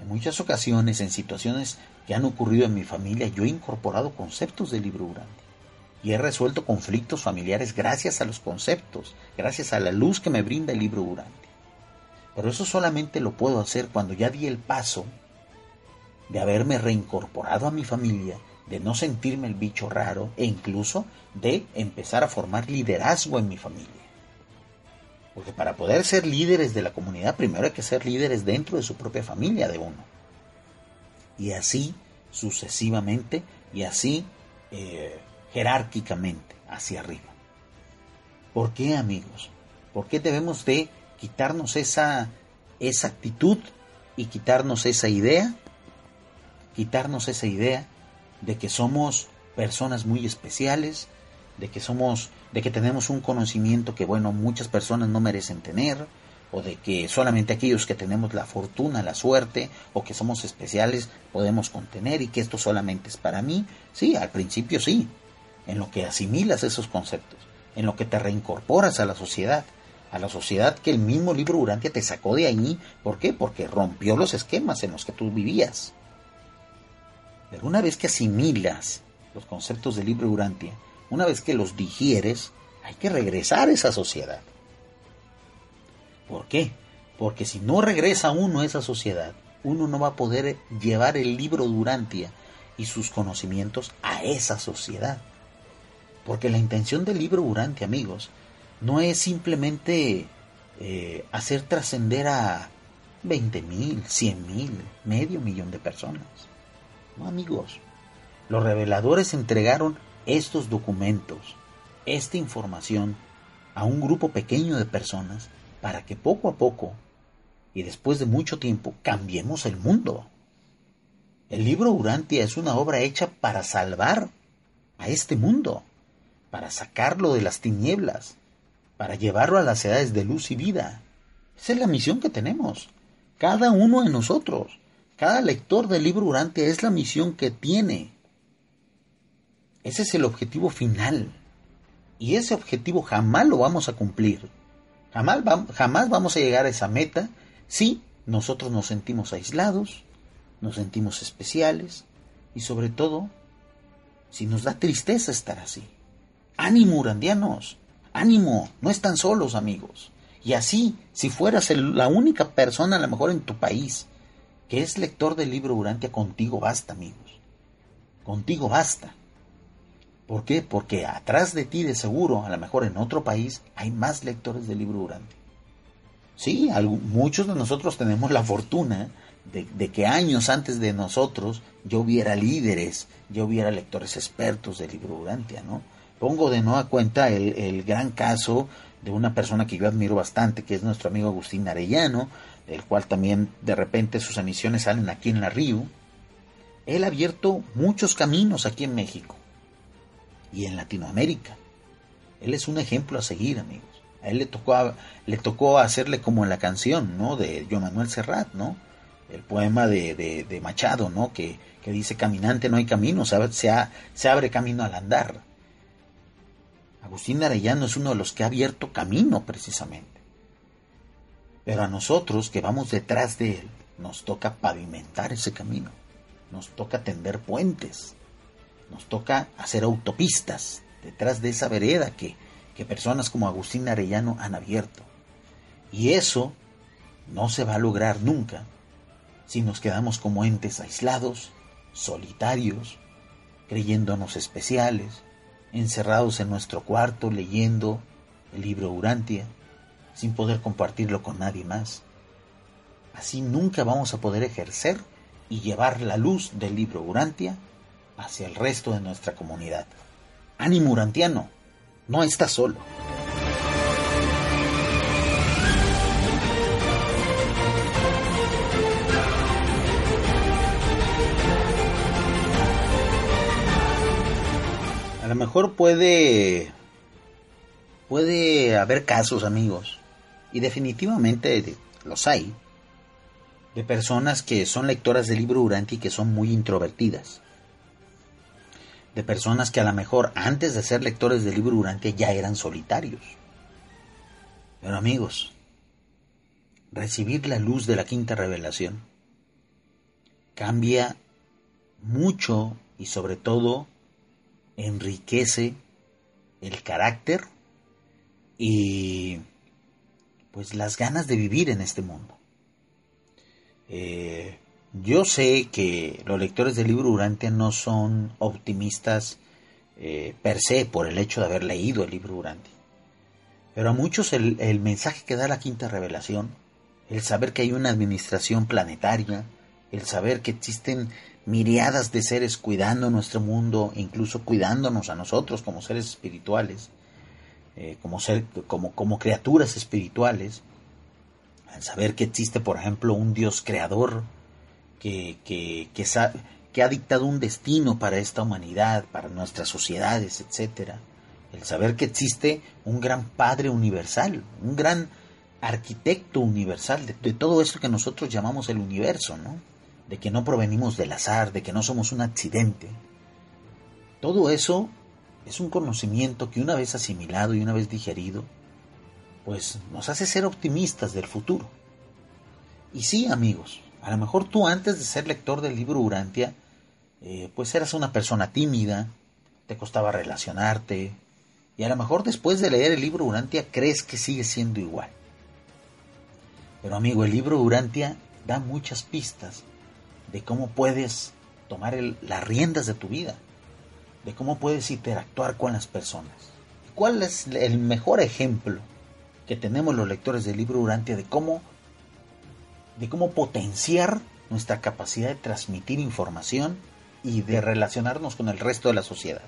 En muchas ocasiones, en situaciones que han ocurrido en mi familia, yo he incorporado conceptos del libro Urantia y he resuelto conflictos familiares gracias a los conceptos, gracias a la luz que me brinda el libro Urantia. Pero eso solamente lo puedo hacer cuando ya di el paso de haberme reincorporado a mi familia de no sentirme el bicho raro e incluso de empezar a formar liderazgo en mi familia. Porque para poder ser líderes de la comunidad, primero hay que ser líderes dentro de su propia familia de uno. Y así sucesivamente y así eh, jerárquicamente hacia arriba. ¿Por qué amigos? ¿Por qué debemos de quitarnos esa, esa actitud y quitarnos esa idea? Quitarnos esa idea de que somos personas muy especiales, de que somos, de que tenemos un conocimiento que bueno, muchas personas no merecen tener, o de que solamente aquellos que tenemos la fortuna, la suerte, o que somos especiales podemos contener y que esto solamente es para mí. Sí, al principio sí, en lo que asimilas esos conceptos, en lo que te reincorporas a la sociedad, a la sociedad que el mismo libro Urantia te sacó de ahí. ¿Por qué? Porque rompió los esquemas en los que tú vivías. Pero una vez que asimilas los conceptos del libro Urantia, una vez que los digieres, hay que regresar a esa sociedad. ¿Por qué? Porque si no regresa uno a esa sociedad, uno no va a poder llevar el libro Durantia y sus conocimientos a esa sociedad. Porque la intención del libro Urantia, amigos, no es simplemente eh, hacer trascender a 20 mil, 100 mil, medio millón de personas. No, amigos. Los reveladores entregaron estos documentos, esta información, a un grupo pequeño de personas para que poco a poco y después de mucho tiempo cambiemos el mundo. El libro Urantia es una obra hecha para salvar a este mundo, para sacarlo de las tinieblas, para llevarlo a las edades de luz y vida. Esa es la misión que tenemos, cada uno de nosotros. Cada lector del libro Urantia es la misión que tiene. Ese es el objetivo final. Y ese objetivo jamás lo vamos a cumplir. Jamás, vamos a llegar a esa meta si nosotros nos sentimos aislados, nos sentimos especiales y sobre todo si nos da tristeza estar así. Ánimo, urandianos. Ánimo, no están solos, amigos. Y así, si fueras la única persona a lo mejor en tu país que es lector del libro Urantia, contigo basta, amigos. Contigo basta. ¿Por qué? Porque atrás de ti, de seguro, a lo mejor en otro país, hay más lectores del libro Urantia. Sí, muchos de nosotros tenemos la fortuna de, que años antes de nosotros yo viera líderes, yo viera lectores expertos del libro Urantia, ¿no? Pongo de nueva cuenta el, el gran caso de una persona que yo admiro bastante, que es nuestro amigo Agustín Arellano, del cual también de repente sus emisiones salen aquí en la Río, él ha abierto muchos caminos aquí en México y en Latinoamérica. Él es un ejemplo a seguir, amigos. A él le tocó, le tocó hacerle como en la canción, ¿no? De Joan Manuel Serrat, ¿no? El poema de, Machado, ¿no? Que, que, dice, caminante no hay camino, se abre camino al andar. Agustín Arellano es uno de los que ha abierto camino precisamente. Pero a nosotros que vamos detrás de él, nos toca pavimentar ese camino, nos toca tender puentes, nos toca hacer autopistas detrás de esa vereda que, que personas como Agustín Arellano han abierto. Y eso no se va a lograr nunca si nos quedamos como entes aislados, solitarios, creyéndonos especiales, encerrados en nuestro cuarto leyendo el libro Urantia, sin poder compartirlo con nadie más. Así nunca vamos a poder ejercer y llevar la luz del libro Urantia hacia el resto de nuestra comunidad. Ánimo Urantiano, no estás solo. A lo mejor puede puede haber casos, amigos, y definitivamente los hay, de personas que son lectoras del libro Urantia y que son muy introvertidas de personas que a lo mejor antes de ser lectores del libro Urantia ya eran solitarios. Pero amigos, recibir la luz de la quinta revelación cambia mucho y sobre todo enriquece el carácter y pues las ganas de vivir en este mundo. Eh, yo sé que los lectores del libro Urantia no son optimistas eh, per se por el hecho de haber leído el libro Urantia. Pero a muchos el, el, mensaje que da la quinta revelación, el saber que hay una administración planetaria, el saber que existen miriadas de seres cuidando nuestro mundo, incluso cuidándonos a nosotros como seres espirituales, eh, como, ser, como, como criaturas espirituales, al saber que existe, por ejemplo, un Dios creador, que, que, que, ha dictado un destino para esta humanidad, para nuestras sociedades, etc. El saber que existe un gran Padre universal, un gran arquitecto universal de, todo esto que nosotros llamamos el universo, ¿no? De que no provenimos del azar, de que no somos un accidente. Todo eso es un conocimiento que una vez asimilado y una vez digerido, pues nos hace ser optimistas del futuro. Y sí, amigos, a lo mejor tú antes de ser lector del libro Urantia, eh, pues eras una persona tímida, te costaba relacionarte, y a lo mejor después de leer el libro Urantia crees que sigue siendo igual. Pero amigo, el libro Urantia da muchas pistas de cómo puedes tomar las riendas de tu vida, de cómo puedes interactuar con las personas. ¿Cuál es el mejor ejemplo que tenemos los lectores del libro Urantia de cómo de cómo potenciar nuestra capacidad de transmitir información y de relacionarnos con el resto de la sociedad.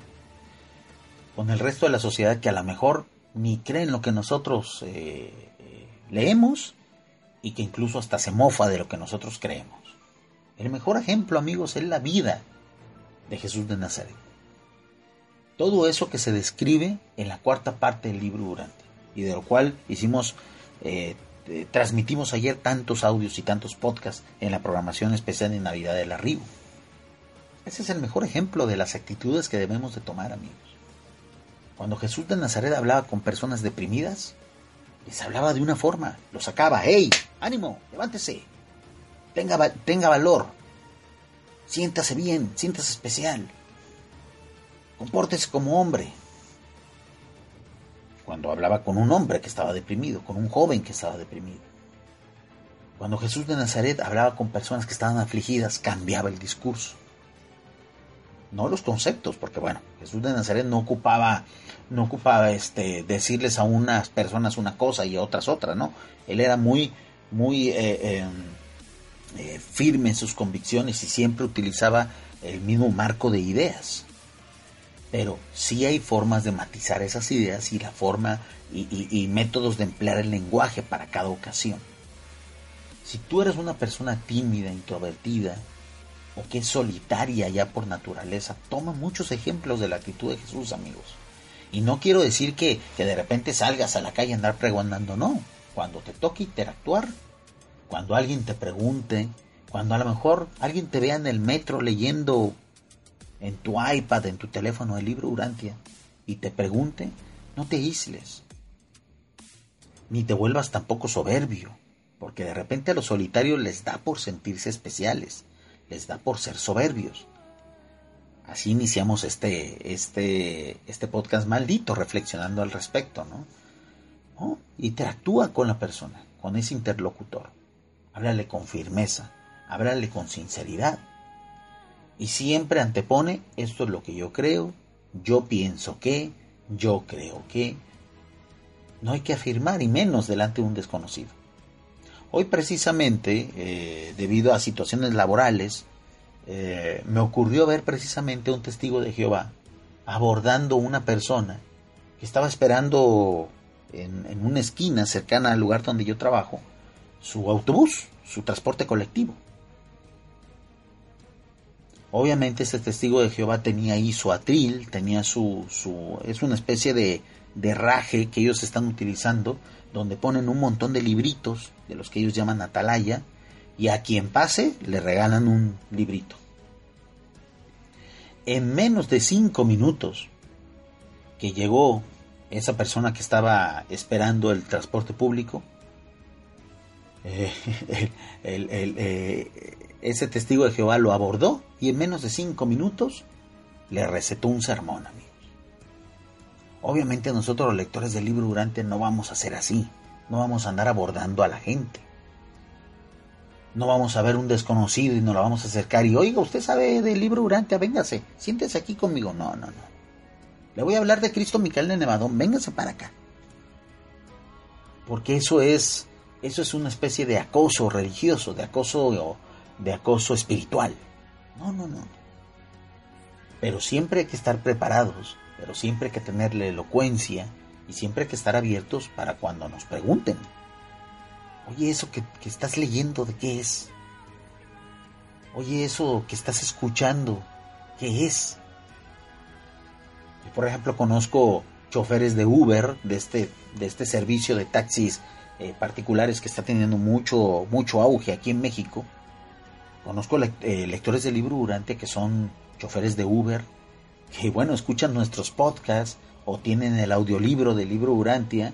Con el resto de la sociedad que a lo mejor ni creen lo que nosotros eh, eh, leemos y que incluso hasta se mofa de lo que nosotros creemos. El mejor ejemplo, amigos, es la vida de Jesús de Nazaret. Todo eso que se describe en la cuarta parte del libro Durante y de lo cual hicimos eh, este, transmitimos ayer tantos audios y tantos podcasts en la programación especial de Navidad del Arribo. Ese es el mejor ejemplo de las actitudes que debemos de tomar, amigos. Cuando Jesús de Nazaret hablaba con personas deprimidas, les hablaba de una forma, los sacaba, ¡hey! ¡Ánimo! ¡Levántese! Tenga, tenga valor. Siéntase bien, siéntase especial. Compórtese como hombre, cuando hablaba con un hombre que estaba deprimido, con un joven que estaba deprimido. Cuando Jesús de Nazaret hablaba con personas que estaban afligidas, cambiaba el discurso. No los conceptos, porque bueno, Jesús de Nazaret no ocupaba, no ocupaba este, decirles a unas personas una cosa y a otras otra, ¿no? Él era muy, muy eh, em, eh, firme en sus convicciones y siempre utilizaba el mismo marco de ideas pero sí hay formas de matizar esas ideas y la forma y, métodos de emplear el lenguaje para cada ocasión. Si tú eres una persona tímida, introvertida, o que es solitaria ya por naturaleza, toma muchos ejemplos de la actitud de Jesús, amigos. Y no quiero decir que, que de repente salgas a la calle a andar preguntando, no. Cuando te toque interactuar, cuando alguien te pregunte, cuando a lo mejor alguien te vea en el metro leyendo en tu iPad, en tu teléfono el libro Urantia y te pregunte, no te aísles. Ni te vuelvas tampoco soberbio, porque de repente a los solitarios les da por sentirse especiales, les da por ser soberbios. Así iniciamos este, este, este podcast maldito reflexionando al respecto, ¿no? ¿no? Interactúa con la persona, con ese interlocutor. Háblale con firmeza, háblale con sinceridad. Y siempre antepone, esto es lo que yo creo, yo pienso que, yo creo que. No hay que afirmar, y menos delante de un desconocido. Hoy precisamente, eh, debido a situaciones laborales, eh, me ocurrió ver precisamente un testigo de Jehová abordando una persona que estaba esperando en, en una esquina cercana al lugar donde yo trabajo su autobús, su transporte colectivo. Obviamente este testigo de Jehová tenía ahí su atril, tenía su, su es una especie de, de raje que ellos están utilizando, donde ponen un montón de libritos, de los que ellos llaman atalaya, y a quien pase le regalan un librito. En menos de cinco minutos que llegó esa persona que estaba esperando el transporte público, eh, el, eh, ese testigo de Jehová lo abordó y en menos de cinco minutos le recetó un sermón, amigos. Obviamente nosotros los lectores del libro Durante no vamos a ser así, no vamos a andar abordando a la gente. No vamos a ver un desconocido y nos la vamos a acercar y, oiga, usted sabe del libro Durante, véngase, siéntese aquí conmigo. No, no, no. Le voy a hablar de Cristo Micael de Nevadón, véngase para acá. Porque eso es, eso es una especie de acoso religioso, de acoso de acoso espiritual. No, no, no. Pero siempre hay que estar preparados, pero siempre hay que tener la elocuencia y siempre hay que estar abiertos para cuando nos pregunten. Oye, eso que, que estás leyendo, ¿de qué es? Oye, eso que estás escuchando, ¿qué es? Yo, por ejemplo, conozco choferes de Uber, de este, de este servicio de taxis eh, particulares que está teniendo mucho, mucho auge aquí en México Conozco eh, lectores de libro durante que son choferes de Uber, que bueno, escuchan nuestros podcasts o tienen el audiolibro del libro Urantia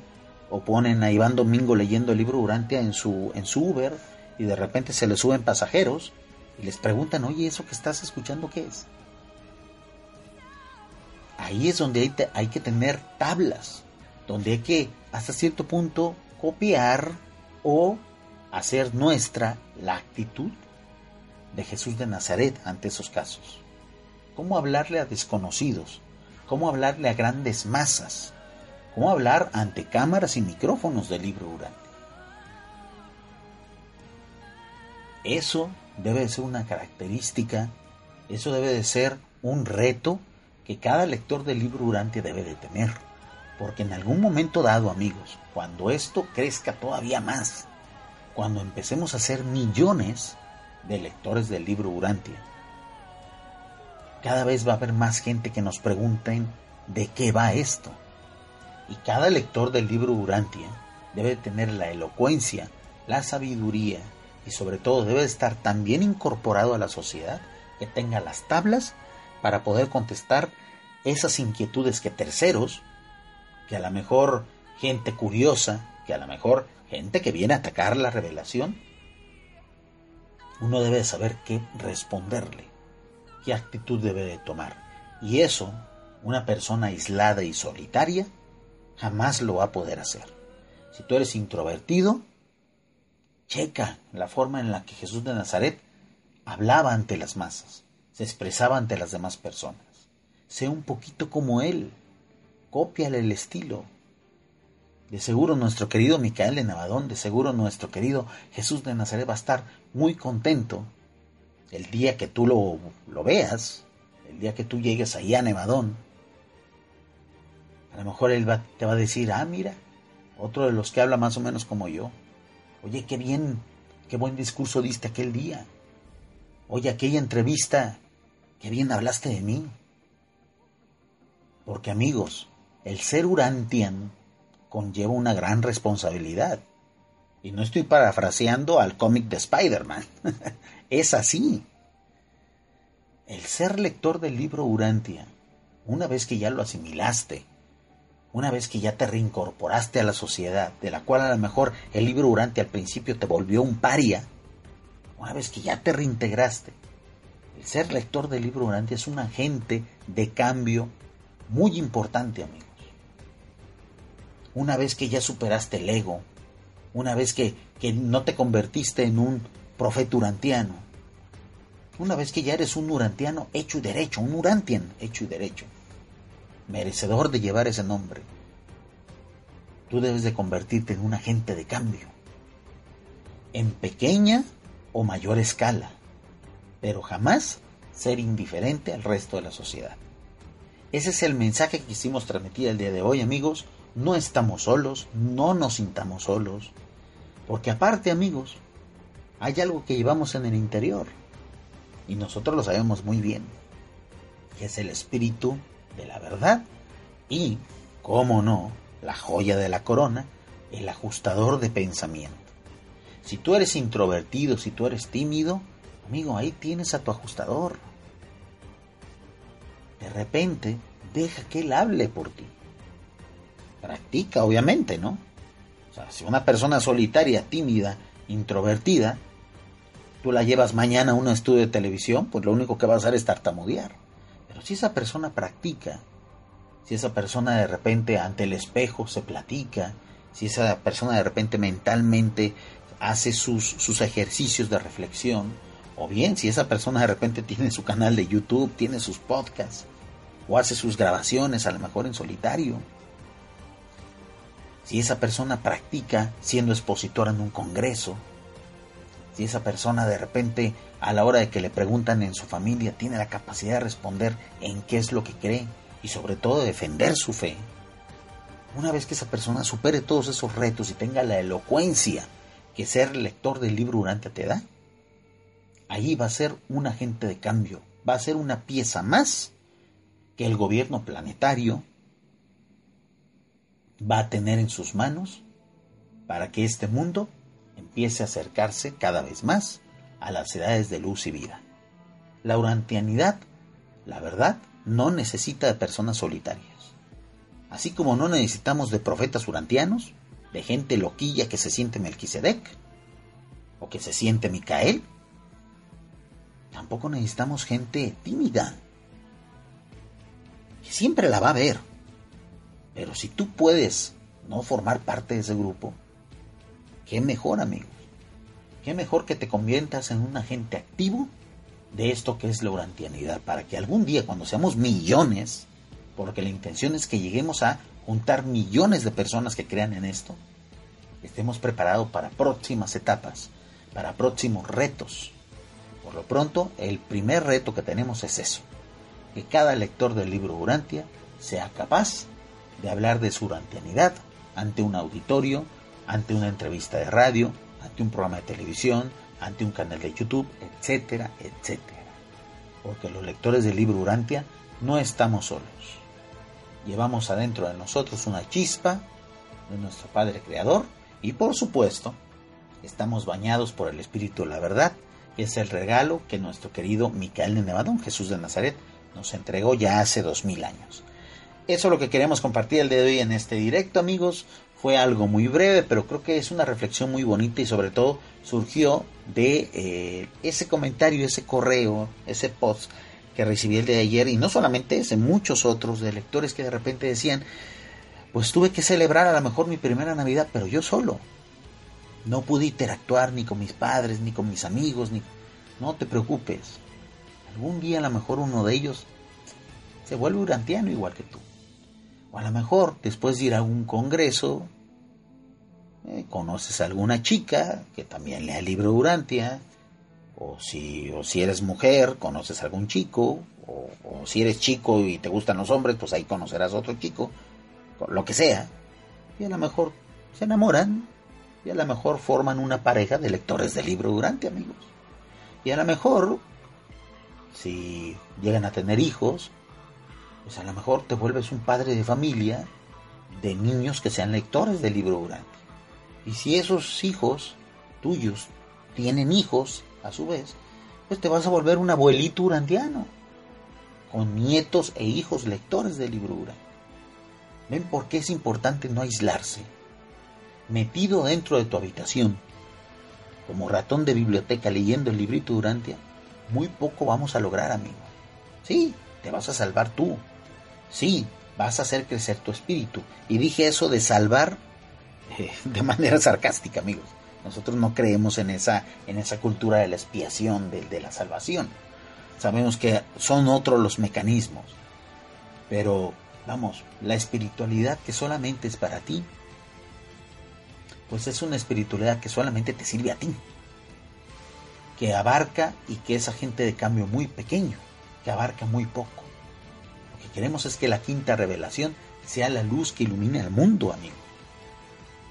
o ponen a Iván Domingo leyendo el libro Urantia en su, en su Uber y de repente se les suben pasajeros y les preguntan, oye, ¿eso que estás escuchando qué es? Ahí es donde hay, hay que tener tablas, donde hay que hasta cierto punto copiar o hacer nuestra la actitud de Jesús de Nazaret ante esos casos. ¿Cómo hablarle a desconocidos? ¿Cómo hablarle a grandes masas? ¿Cómo hablar ante cámaras y micrófonos del libro Durante? Eso debe de ser una característica, eso debe de ser un reto que cada lector del libro Durante debe de tener. Porque en algún momento dado, amigos, cuando esto crezca todavía más, cuando empecemos a ser millones, de lectores del libro Urantia. Cada vez va a haber más gente que nos pregunten de qué va esto. Y cada lector del libro Urantia debe tener la elocuencia, la sabiduría y sobre todo debe estar tan bien incorporado a la sociedad que tenga las tablas para poder contestar esas inquietudes que terceros, que a lo mejor gente curiosa, que a lo mejor gente que viene a atacar la revelación, uno debe saber qué responderle, qué actitud debe de tomar. Y eso, una persona aislada y solitaria, jamás lo va a poder hacer. Si tú eres introvertido, checa la forma en la que Jesús de Nazaret hablaba ante las masas, se expresaba ante las demás personas. Sé un poquito como él, cópiale el estilo, de seguro nuestro querido Micael de Navadón, de seguro nuestro querido Jesús de Nazaret va a estar muy contento el día que tú lo, lo veas, el día que tú llegues ahí a Nevadón. A lo mejor él va, te va a decir, ah, mira, otro de los que habla más o menos como yo. Oye, qué bien, qué buen discurso diste aquel día. Oye, aquella entrevista, qué bien hablaste de mí. Porque amigos, el ser Urantian conlleva una gran responsabilidad. Y no estoy parafraseando al cómic de Spider-Man. es así. El ser lector del libro Urantia, una vez que ya lo asimilaste, una vez que ya te reincorporaste a la sociedad, de la cual a lo mejor el libro Urantia al principio te volvió un paria, una vez que ya te reintegraste, el ser lector del libro Urantia es un agente de cambio muy importante, amigos. Una vez que ya superaste el ego, una vez que, que no te convertiste en un profeta urantiano, una vez que ya eres un urantiano hecho y derecho, un urantian hecho y derecho, merecedor de llevar ese nombre, tú debes de convertirte en un agente de cambio, en pequeña o mayor escala, pero jamás ser indiferente al resto de la sociedad. Ese es el mensaje que quisimos transmitir el día de hoy, amigos. No estamos solos, no nos sintamos solos, porque aparte, amigos, hay algo que llevamos en el interior y nosotros lo sabemos muy bien, que es el espíritu de la verdad y, cómo no, la joya de la corona, el ajustador de pensamiento. Si tú eres introvertido, si tú eres tímido, amigo, ahí tienes a tu ajustador. De repente, deja que él hable por ti. Practica, obviamente, ¿no? O sea, si una persona solitaria, tímida, introvertida, tú la llevas mañana a un estudio de televisión, pues lo único que va a hacer es tartamudear. Pero si esa persona practica, si esa persona de repente ante el espejo se platica, si esa persona de repente mentalmente hace sus, sus ejercicios de reflexión, o bien si esa persona de repente tiene su canal de YouTube, tiene sus podcasts, o hace sus grabaciones a lo mejor en solitario, si esa persona practica siendo expositora en un congreso, si esa persona de repente a la hora de que le preguntan en su familia tiene la capacidad de responder en qué es lo que cree y sobre todo defender su fe, una vez que esa persona supere todos esos retos y tenga la elocuencia que ser lector del libro durante te da, ahí va a ser un agente de cambio, va a ser una pieza más que el gobierno planetario va a tener en sus manos para que este mundo empiece a acercarse cada vez más a las edades de luz y vida. La urantianidad, la verdad, no necesita de personas solitarias. Así como no necesitamos de profetas urantianos, de gente loquilla que se siente Melquisedec o que se siente Micael, tampoco necesitamos gente tímida, que siempre la va a ver. Pero si tú puedes no formar parte de ese grupo, qué mejor, amigos. Qué mejor que te conviertas en un agente activo de esto que es la urantianidad, para que algún día cuando seamos millones, porque la intención es que lleguemos a juntar millones de personas que crean en esto, estemos preparados para próximas etapas, para próximos retos. Por lo pronto, el primer reto que tenemos es eso, que cada lector del libro Urantia sea capaz de hablar de su urantianidad ante un auditorio, ante una entrevista de radio, ante un programa de televisión, ante un canal de YouTube, etcétera, etcétera. Porque los lectores del libro Urantia no estamos solos. Llevamos adentro de nosotros una chispa de nuestro Padre Creador y por supuesto estamos bañados por el Espíritu de la Verdad, que es el regalo que nuestro querido Micael de Nevadón, Jesús de Nazaret, nos entregó ya hace dos mil años. Eso es lo que queremos compartir el día de hoy en este directo, amigos. Fue algo muy breve, pero creo que es una reflexión muy bonita y sobre todo surgió de eh, ese comentario, ese correo, ese post que recibí el de ayer y no solamente ese, muchos otros de lectores que de repente decían, pues tuve que celebrar a lo mejor mi primera Navidad, pero yo solo. No pude interactuar ni con mis padres, ni con mis amigos, ni... No te preocupes. Algún día a lo mejor uno de ellos se vuelve urantiano igual que tú. O a lo mejor después de ir a un congreso, eh, conoces a alguna chica que también lea el libro Urantia, o si, o si eres mujer, conoces a algún chico, o, o, si eres chico y te gustan los hombres, pues ahí conocerás a otro chico, lo que sea, y a lo mejor se enamoran, y a lo mejor forman una pareja de lectores del libro Urantia, amigos. Y a lo mejor, si llegan a tener hijos, a lo mejor te vuelves un padre de familia de niños que sean lectores del libro Urantia. Y si esos hijos tuyos tienen hijos, a su vez, pues te vas a volver un abuelito urantiano, con nietos e hijos lectores del libro Urantia. ¿Ven por qué es importante no aislarse? Metido dentro de tu habitación, como ratón de biblioteca leyendo el librito Urantia, muy poco vamos a lograr, amigo. Sí, te vas a salvar tú. Sí, vas a hacer crecer tu espíritu. Y dije eso de salvar eh, de manera sarcástica, amigos. Nosotros no creemos en esa, en esa cultura de la expiación, de, de la salvación. Sabemos que son otros los mecanismos. Pero, vamos, la espiritualidad que solamente es para ti, pues es una espiritualidad que solamente te sirve a ti. Que abarca y que es agente de cambio muy pequeño, que abarca muy poco. Queremos es que la quinta revelación sea la luz que ilumine al mundo, amigo.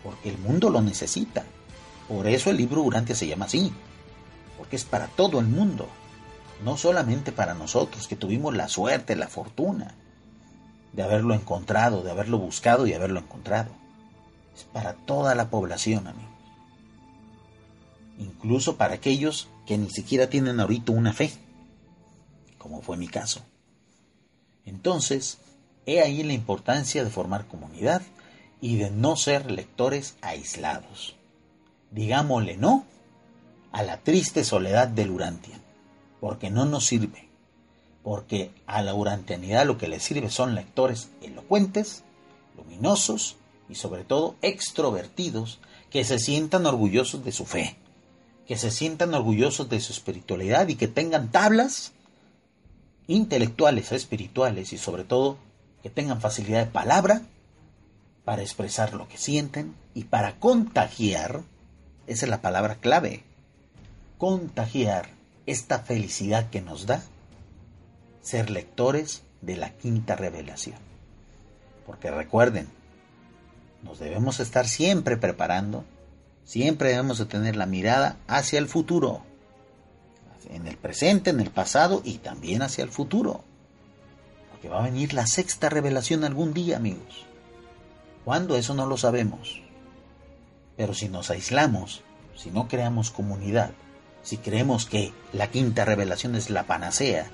Porque el mundo lo necesita. Por eso el libro Urantia se llama así. Porque es para todo el mundo. No solamente para nosotros que tuvimos la suerte, la fortuna de haberlo encontrado, de haberlo buscado y haberlo encontrado. Es para toda la población, amigos. Incluso para aquellos que ni siquiera tienen ahorita una fe, como fue mi caso. Entonces, he ahí la importancia de formar comunidad y de no ser lectores aislados. Digámosle no a la triste soledad del Urantia, porque no nos sirve, porque a la urantianidad lo que le sirve son lectores elocuentes, luminosos y sobre todo extrovertidos que se sientan orgullosos de su fe, que se sientan orgullosos de su espiritualidad y que tengan tablas intelectuales, espirituales y sobre todo que tengan facilidad de palabra para expresar lo que sienten y para contagiar, esa es la palabra clave, contagiar esta felicidad que nos da ser lectores de la quinta revelación. Porque recuerden, nos debemos estar siempre preparando, siempre debemos de tener la mirada hacia el futuro, en el presente, en el pasado y también hacia el futuro. Porque va a venir la sexta revelación algún día, amigos. ¿Cuándo? Eso no lo sabemos. Pero si nos aislamos, si no creamos comunidad, si creemos que la quinta revelación es la panacea,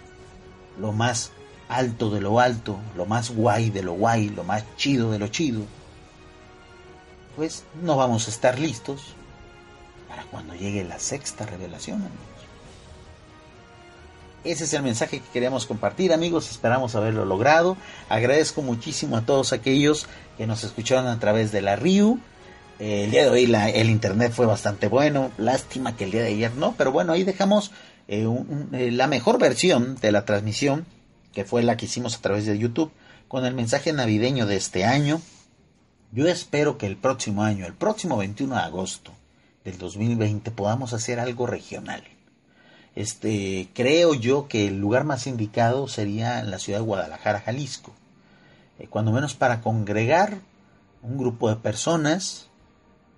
lo más alto de lo alto, lo más guay de lo guay, lo más chido de lo chido, pues no vamos a estar listos para cuando llegue la sexta revelación, amigos. Ese es el mensaje que queríamos compartir, amigos. Esperamos haberlo logrado. Agradezco muchísimo a todos aquellos que nos escucharon a través de la RIU. Eh, el día de hoy el internet fue bastante bueno. Lástima que el día de ayer no, pero bueno, ahí dejamos eh, eh, la mejor versión de la transmisión, que fue la que hicimos a través de YouTube, con el mensaje navideño de este año. Yo espero que el próximo año, el próximo 21 de agosto del 2020, podamos hacer algo regional. Este, creo yo que el lugar más indicado sería la ciudad de Guadalajara, Jalisco. Eh, cuando menos para congregar un grupo de personas,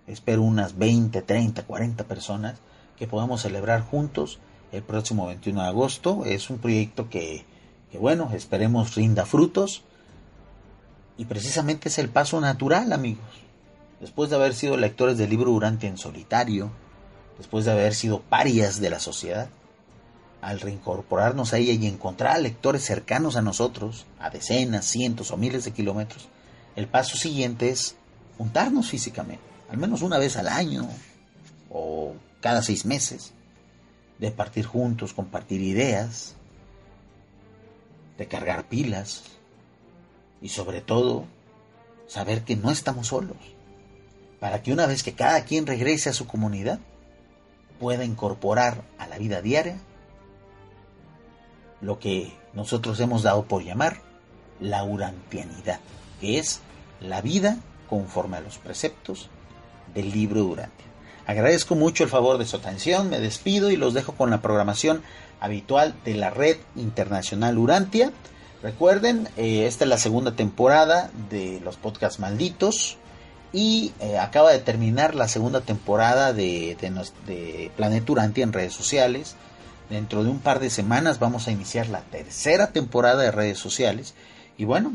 espero unas 20, 30, 40 personas, que podamos celebrar juntos el próximo 21 de agosto. Es un proyecto que, que bueno, esperemos rinda frutos. Y precisamente es el paso natural, amigos. Después de haber sido lectores del libro Durante en solitario, después de haber sido parias de la sociedad, al reincorporarnos a ella y encontrar lectores cercanos a nosotros, a decenas, cientos o miles de kilómetros, el paso siguiente es juntarnos físicamente, al menos una vez al año o cada seis meses, de partir juntos, compartir ideas, de cargar pilas y sobre todo saber que no estamos solos, para que una vez que cada quien regrese a su comunidad, pueda incorporar a la vida diaria lo que nosotros hemos dado por llamar la urantianidad, que es la vida conforme a los preceptos del libro Urantia. Agradezco mucho el favor de su atención, me despido y los dejo con la programación habitual de la red internacional Urantia. Recuerden, eh, esta es la segunda temporada de los podcasts malditos y eh, acaba de terminar la segunda temporada de, de, de Planeta Urantia en redes sociales. Dentro de un par de semanas vamos a iniciar la tercera temporada de redes sociales y bueno,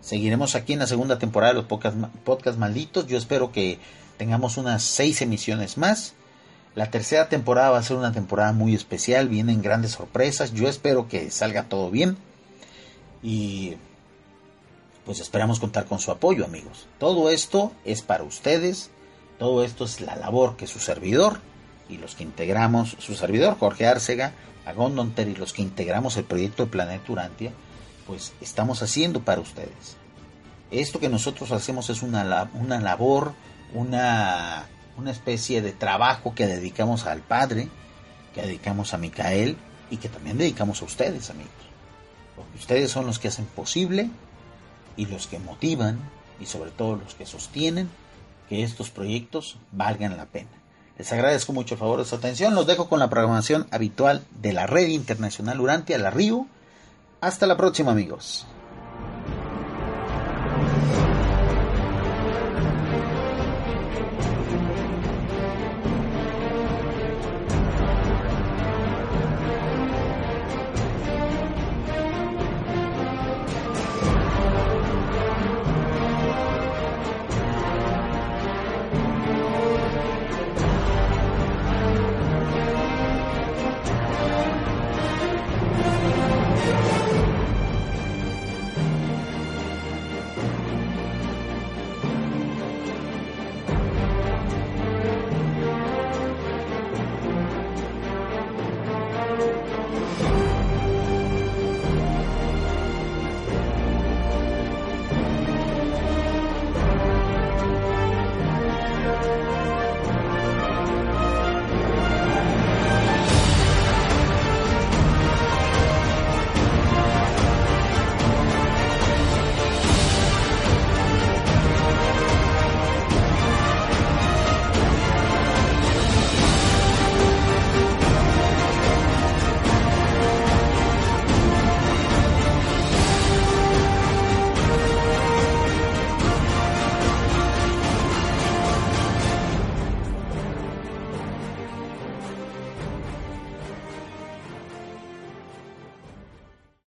seguiremos aquí en la segunda temporada de los podcast, malditos. Yo espero que tengamos unas seis emisiones más. La tercera temporada va a ser una temporada muy especial, vienen grandes sorpresas. Yo espero que salga todo bien. Y pues esperamos contar con su apoyo, amigos. Todo esto es para ustedes. Todo esto es la labor que su servidor y los que integramos, su servidor Jorge Arcega, Agón Terry y los que integramos el proyecto de Planeta Urantia, pues estamos haciendo para ustedes. Esto que nosotros hacemos es una, una labor, una, una especie de trabajo que dedicamos al Padre, que dedicamos a Micael y que también dedicamos a ustedes, amigos. Porque ustedes son los que hacen posible y los que motivan y sobre todo los que sostienen que estos proyectos valgan la pena. Les agradezco mucho el favor de su atención. Los dejo con la programación habitual de la Red Internacional Urantia, la. Hasta la próxima, amigos.